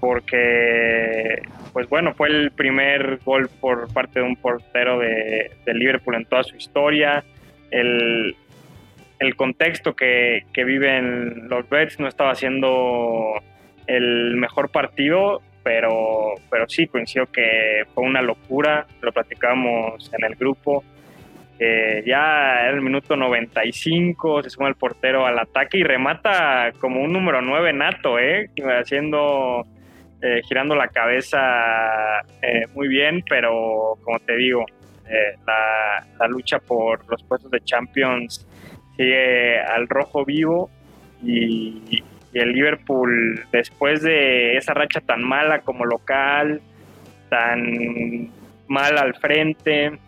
porque, pues bueno, fue el primer gol por parte de un portero de, de Liverpool en toda su historia el, contexto que, que, viven los Reds no estaba siendo el mejor partido, pero, pero sí, coincido que fue una locura, lo platicamos en el grupo. ya era el minuto 95, se suma el portero al ataque y remata como un número 9 nato, ¿eh? haciendo, eh, girando la cabeza eh, muy bien, pero como te digo, eh, la, lucha por los puestos de Champions sigue al rojo vivo y, el Liverpool después de esa racha tan mala como local, tan mal al frente,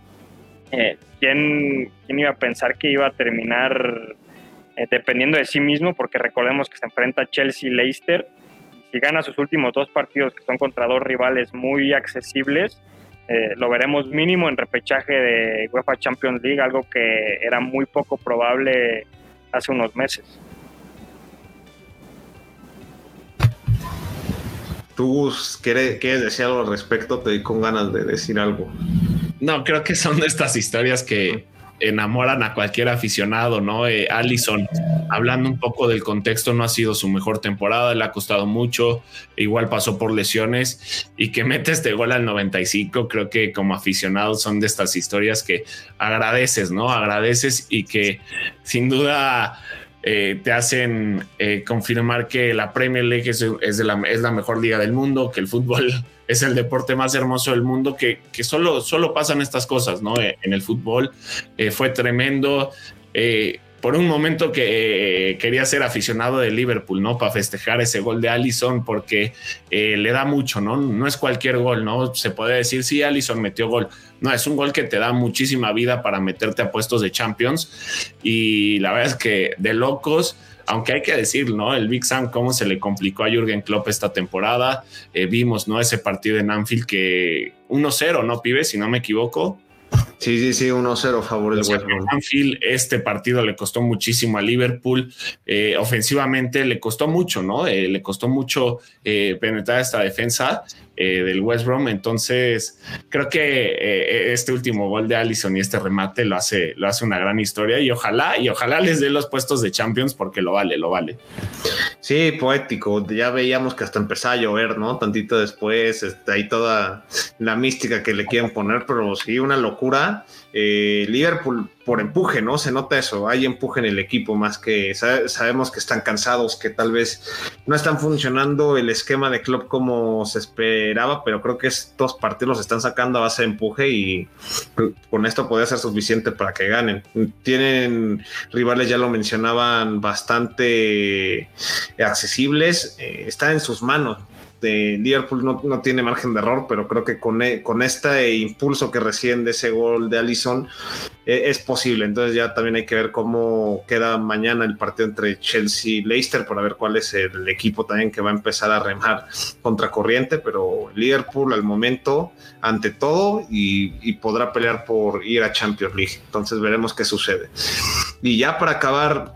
eh, ¿quién, iba a pensar que iba a terminar dependiendo de sí mismo? Porque recordemos que se enfrenta a Chelsea Leicester. Si gana sus últimos dos partidos, que son contra dos rivales muy accesibles, eh, lo veremos mínimo en repechaje de UEFA Champions League, algo que era muy poco probable hace unos meses. ¿Tú quieres, decir algo al respecto? Te di con ganas de decir algo. No, creo que son de estas historias que enamoran a cualquier aficionado, ¿no? Eh, Allison, hablando un poco del contexto, no ha sido su mejor temporada, le ha costado mucho, igual pasó por lesiones y que mete este gol al 95, creo que como aficionado son de estas historias que agradeces, ¿no? Agradeces y que sin duda eh, te hacen eh, confirmar que la Premier League es, la, es, la, mejor liga del mundo, que el fútbol es el deporte más hermoso del mundo, que, que solo, solo pasan estas cosas, ¿no? Eh, en el fútbol fue tremendo por un momento que quería ser aficionado de Liverpool, ¿no? Para festejar ese gol de Allison, porque eh, le da mucho, ¿no? No es cualquier gol, ¿no? Se puede decir, sí, Allison metió gol. No, es un gol que te da muchísima vida para meterte a puestos de Champions. Y la verdad es que de locos, aunque hay que decir, ¿no? El Big Sam, cómo se le complicó a Jürgen Klopp esta temporada. Eh, vimos, ¿no? Ese partido en Anfield que 1-0, ¿no, pibe? Si no me equivoco. Sí, sí, sí, 1-0 favor del West Anfield, este partido le costó muchísimo a Liverpool. Eh, ofensivamente le costó mucho, ¿no? Eh, le costó mucho eh, penetrar esta defensa del West Brom. Entonces, creo que este último gol de Allison y este remate lo hace, lo hace una gran historia. Y ojalá, y ojalá les dé los puestos de Champions porque lo vale, lo vale. Sí, poético. Ya veíamos que hasta empezaba a llover, ¿no? Tantito después, está ahí toda la mística que le quieren poner, pero sí, una locura eh, Liverpool por empuje, ¿no? Se nota eso, hay empuje en el equipo más que sabemos que están cansados, que tal vez no están funcionando el esquema de club como se esperaba, pero creo que estos partidos los están sacando a base de empuje y con esto podría ser suficiente para que ganen. Tienen rivales, ya lo mencionaban, bastante accesibles, eh, está en sus manos de Liverpool no, tiene margen de error, pero creo que con, e, con este impulso que reciben de ese gol de Allison e, es posible. Entonces ya también hay que ver cómo queda mañana el partido entre Chelsea y Leicester para ver cuál es el equipo también que va a empezar a remar contra corriente, pero Liverpool al momento ante todo y podrá pelear por ir a Champions League. Entonces veremos qué sucede. Y ya para acabar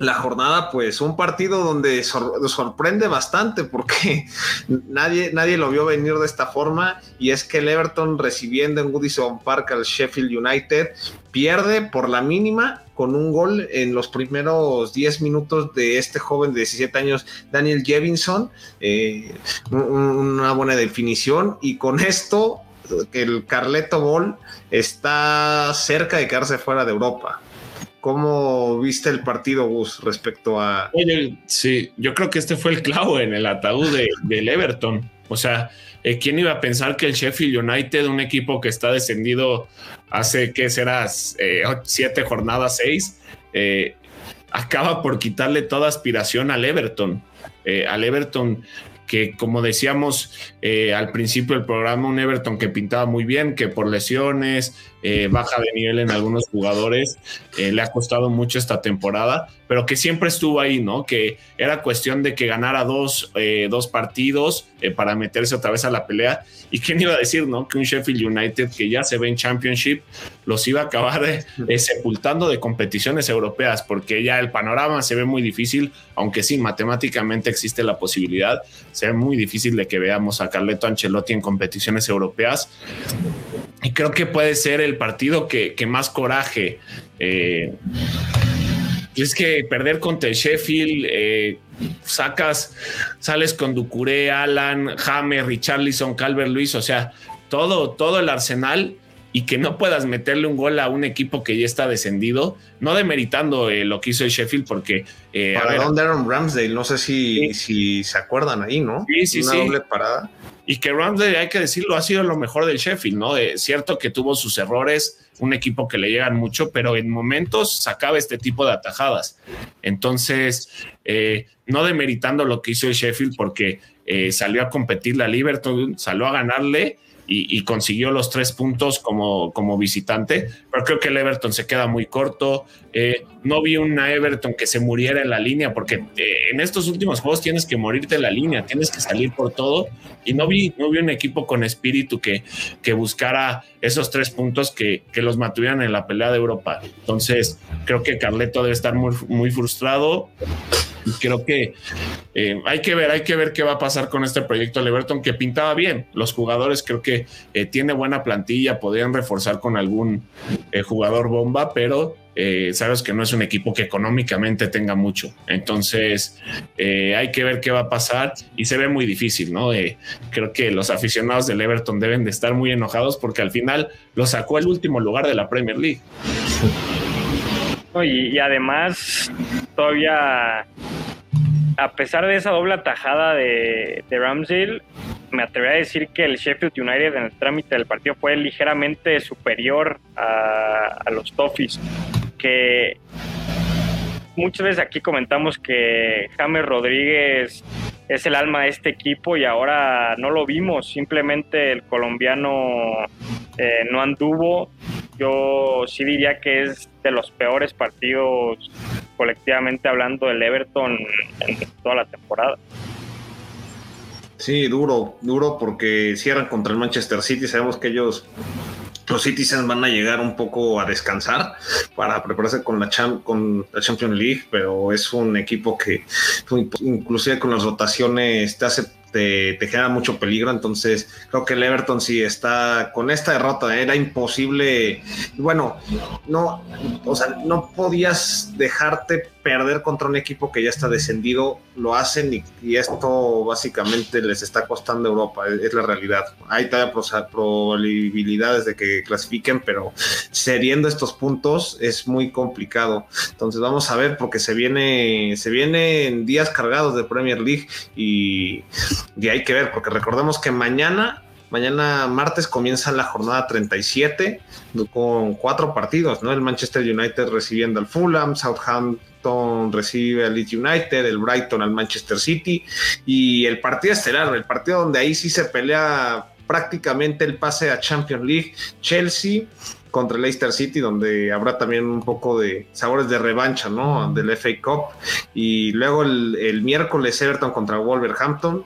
la jornada, pues un partido donde sorprende bastante porque nadie, nadie lo vio venir de esta forma y es que el Everton recibiendo en Goodison Park al Sheffield United pierde por la mínima con un gol en los primeros 10 minutos de este joven de 17 años, Daniel Jevinson, eh, una buena definición y con esto el Carleto Ball está cerca de quedarse fuera de Europa. ¿Cómo viste el partido, Gus, respecto a... sí, yo creo que este fue el clavo en el ataúd de, del Everton. O sea, eh, ¿quién iba a pensar que el Sheffield United, un equipo que está descendido hace, ¿qué será? Eh, siete jornadas, seis, eh, acaba por quitarle toda aspiración al Everton. al Everton que como decíamos al principio del programa, un Everton que pintaba muy bien, que por lesiones, eh, baja de nivel en algunos jugadores, eh, le ha costado mucho esta temporada, pero que siempre estuvo ahí, ¿no? Que era cuestión de que ganara dos, eh, dos partidos para meterse otra vez a la pelea. ¿Y quién iba a decir, no? Que un Sheffield United que ya se ve en Championship los iba a acabar sepultando de competiciones europeas, porque ya el panorama se ve muy difícil, aunque sí, matemáticamente existe la posibilidad, se ve muy difícil de que veamos a Carleto Ancelotti en competiciones europeas. Y creo que puede ser el partido que, más coraje. Eh, es que perder contra el Sheffield, eh, sacas, sales con Ducuré, Alan, James, Richarlison, Calvert Luis, o sea, todo, todo el arsenal y que no puedas meterle un gol a un equipo que ya está descendido, no demeritando eh, lo que hizo el Sheffield, porque. Para Ramsdale, no sé si, si se acuerdan ahí, ¿no? Sí, sí, Una doble parada y que Ramsey, hay que decirlo, ha sido lo mejor del Sheffield, ¿no? Es cierto que tuvo sus errores, un equipo que le llegan mucho, pero en momentos sacaba este tipo de atajadas. Entonces, eh, no demeritando lo que hizo el Sheffield porque eh, salió a competir la Liverpool, salió a ganarle y, consiguió los tres puntos como, como visitante, pero creo que el Everton se queda muy corto. Eh, no vi una Everton que se muriera en la línea, porque eh, en estos últimos juegos tienes que morirte en la línea, tienes que salir por todo. Y no vi, no vi un equipo con espíritu que, que buscara esos tres puntos que, que los mantuvieran en la pelea de Europa. Entonces, creo que Carleto debe estar muy, muy frustrado creo que eh, hay que ver, hay que ver qué va a pasar con este proyecto de Everton que pintaba bien. Los jugadores creo que eh, tiene buena plantilla, podrían reforzar con algún jugador bomba, pero sabes que no es un equipo que económicamente tenga mucho. Entonces hay que ver qué va a pasar y se ve muy difícil, ¿no? creo que los aficionados del Everton deben de estar muy enojados porque al final lo sacó el último lugar de la Premier League. y, además todavía a pesar de esa doble atajada de, de Ramsdale, me atrevería a decir que el Sheffield United en el trámite del partido fue ligeramente superior a, los Toffees, muchas veces aquí comentamos que James Rodríguez es el alma de este equipo y ahora no lo vimos, simplemente el colombiano eh, no anduvo. Yo sí diría que es de los peores partidos colectivamente hablando del Everton en toda la temporada. Sí, duro, duro porque cierran contra el Manchester City. Sabemos que ellos, los Citizens, van a llegar un poco a descansar para prepararse con la, con la Champions League, pero es un equipo que, inclusive con las rotaciones, te hace te, genera mucho peligro. Entonces, creo que el Everton sí está con esta derrota. Era imposible. Bueno, no, o sea, no podías dejarte perder contra un equipo que ya está descendido, lo hacen y, esto básicamente les está costando a Europa, es, la realidad. Hay todavía probabilidades de que clasifiquen, pero cediendo estos puntos es muy complicado. Entonces vamos a ver porque se viene, se vienen días cargados de Premier League y, y hay que ver, porque recordemos que mañana Mañana martes comienza la jornada 37 con cuatro partidos, ¿no? El Manchester United recibiendo al Fulham, Southampton recibe al Leeds United, el Brighton al Manchester City y el partido estelar, el partido donde ahí sí se pelea prácticamente el pase a Champions League, Chelsea contra el Leicester City, donde habrá también un poco de sabores de revancha, ¿no? Del FA Cup. Y luego el, miércoles Everton contra Wolverhampton,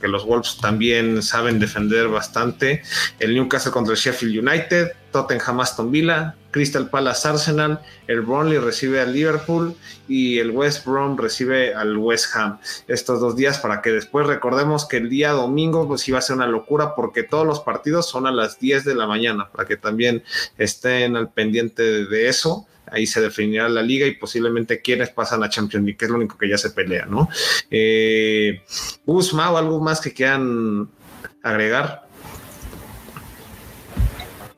que los Wolves también saben defender bastante. El Newcastle contra el Sheffield United, Tottenham Aston Villa, Crystal Palace Arsenal, el Burnley recibe al Liverpool y el West Brom recibe al West Ham. Estos dos días para que después recordemos que el día domingo pues iba a ser una locura porque todos los partidos son a las 10 de la mañana para que también estén al pendiente de eso ahí se definirá la liga y posiblemente quiénes pasan a Champions League, que es lo único que ya se pelea, ¿no? Eh, o algo más que quieran agregar.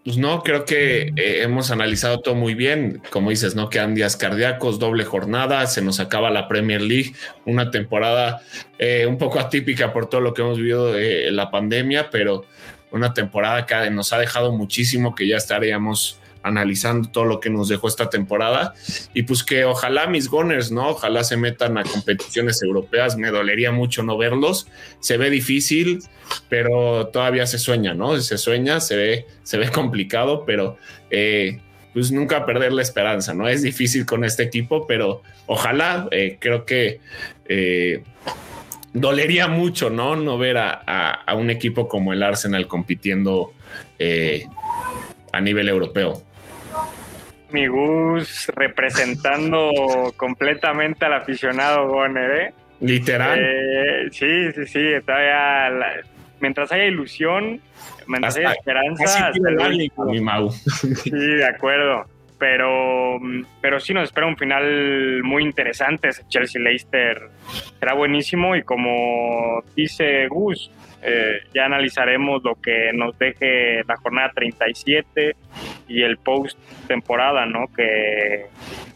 Pues no, creo que eh, hemos analizado todo muy bien. Como dices, no quedan días cardíacos, doble jornada, se nos acaba la Premier League, una temporada eh, un poco atípica por todo lo que hemos vivido de la pandemia, pero una temporada que nos ha dejado muchísimo, que ya estaríamos analizando todo lo que nos dejó esta temporada y pues que ojalá mis Gunners, ¿no? Ojalá se metan a competiciones europeas, me dolería mucho no verlos, se ve difícil, pero todavía se sueña, ¿no? Se sueña, se ve, se ve complicado, pero eh, pues nunca perder la esperanza, ¿no? Es difícil con este equipo, pero ojalá, eh, creo que... Eh, dolería mucho, ¿no? No ver a, a, un equipo como el Arsenal compitiendo a nivel europeo mi Gus representando completamente al aficionado Goner, ¿eh? Literal. Eh, sí, sí, sí. Todavía mientras haya ilusión, mientras haya esperanza. mi Mau. Sí, de acuerdo. Pero, pero sí nos espera un final muy interesante. Chelsea Leicester será buenísimo y como dice Gus, eh, ya analizaremos lo que nos deje la jornada 37 y el post temporada, ¿no? Que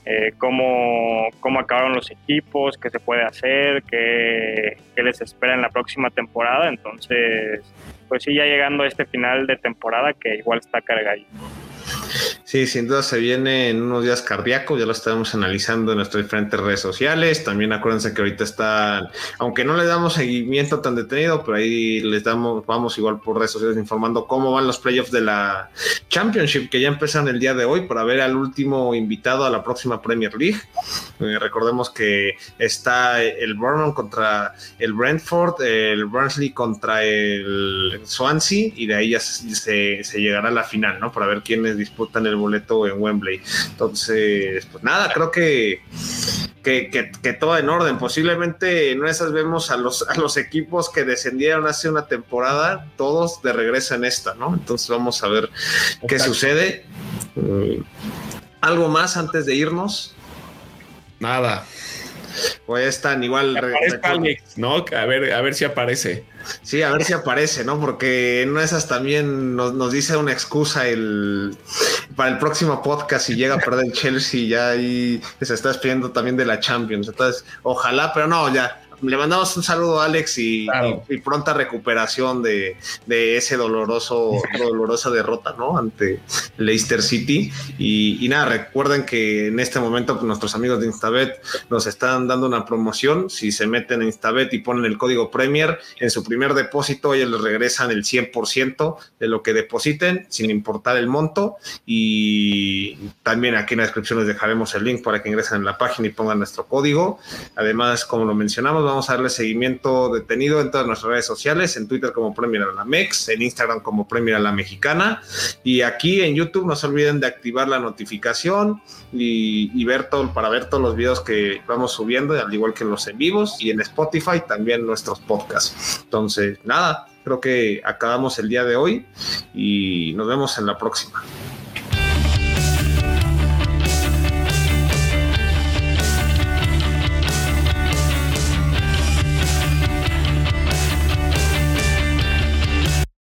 eh, cómo, cómo, acabaron los equipos, qué se puede hacer, qué, qué, les espera en la próxima temporada. Entonces, pues sí, ya llegando a este final de temporada que igual está cargadito. Sí, sin duda se viene en unos días cardíacos, ya lo estamos analizando en nuestras diferentes redes sociales. También acuérdense que ahorita está, aunque no le damos seguimiento tan detenido, pero ahí les damos, vamos igual por redes sociales informando cómo van los playoffs de la Championship, que ya empiezan el día de hoy para ver al último invitado a la próxima Premier League. Eh, recordemos que está el Bournemouth contra el Brentford, el Burnley contra el Swansea, y de ahí ya se, se llegará a la final, ¿no? Para ver quiénes disputan el boleto en Wembley. Entonces, pues nada, creo que, que, todo en orden. Posiblemente en esas vemos a los, a los equipos que descendieron hace una temporada, todos de regreso en esta, ¿no? Entonces vamos a ver qué sucede. Mm, ¿Algo más antes de irnos? Nada. Pues están igual. ¿no? A ver, a ver si aparece. Sí, a ver si aparece, ¿no? Porque en esas también nos, dice una excusa el para el próximo podcast si llega a perder el Chelsea ya ahí se está despidiendo también de la Champions. Entonces, ojalá, pero no, ya le mandamos un saludo a Alex y, pronta recuperación de, ese doloroso, dolorosa derrota, ¿no? Ante Leicester City. Y, nada, recuerden que en este momento nuestros amigos de Instabet nos están dando una promoción. Si se meten en Instabet y ponen el código Premier, en su primer depósito ellos les regresan el 100% de lo que depositen, sin importar el monto. Y también aquí en la descripción les dejaremos el link para que ingresen en la página y pongan nuestro código. Además, como lo mencionamos, vamos a darle seguimiento detenido en todas nuestras redes sociales, en Twitter como Premier a la Mex, en Instagram como Premier a la Mexicana y aquí en YouTube no se olviden de activar la notificación y, ver todo para ver todos los videos que vamos subiendo, al igual que los en vivos y en Spotify también nuestros podcasts. Entonces, nada, creo que acabamos el día de hoy y nos vemos en la próxima.